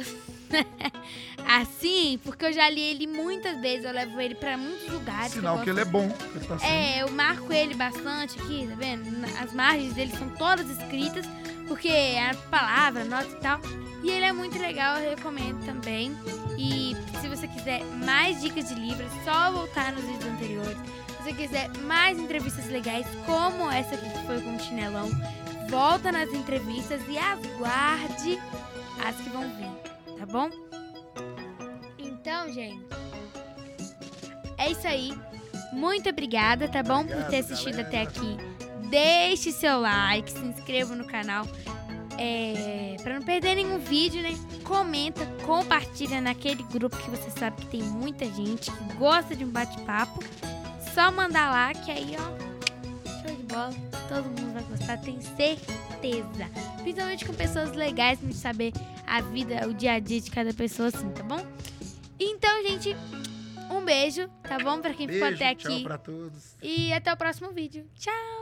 assim, porque eu já li ele muitas vezes, eu levo ele pra muitos lugares. Sinal eu que ele é bom. Ele tá sendo. é, eu marco ele bastante aqui, tá vendo? As margens dele são todas escritas, porque é a palavra, nota e tal. E ele é muito legal, eu recomendo também. E se você quiser mais dicas de livros, é só voltar nos vídeos anteriores. Se você quiser mais entrevistas legais, como essa aqui que foi com o Chinelão, volta nas entrevistas e aguarde as que vão vir, tá bom? Então, gente, é isso aí. Muito obrigada, tá bom? Por Obrigado, ter assistido galera. até aqui. Deixe seu like, se inscreva no canal. É, para não perder nenhum vídeo, né? Comenta, compartilha naquele grupo que você sabe que tem muita gente que gosta de um bate-papo. Só mandar lá que aí, ó, show de bola. Todo mundo vai gostar, tenho certeza. Principalmente com pessoas legais pra gente saber a vida, o dia a dia de cada pessoa assim, tá bom? Então, gente, um beijo, tá bom? Pra quem ficou Beijo, até tchau aqui. pra todos. E até o próximo vídeo. Tchau!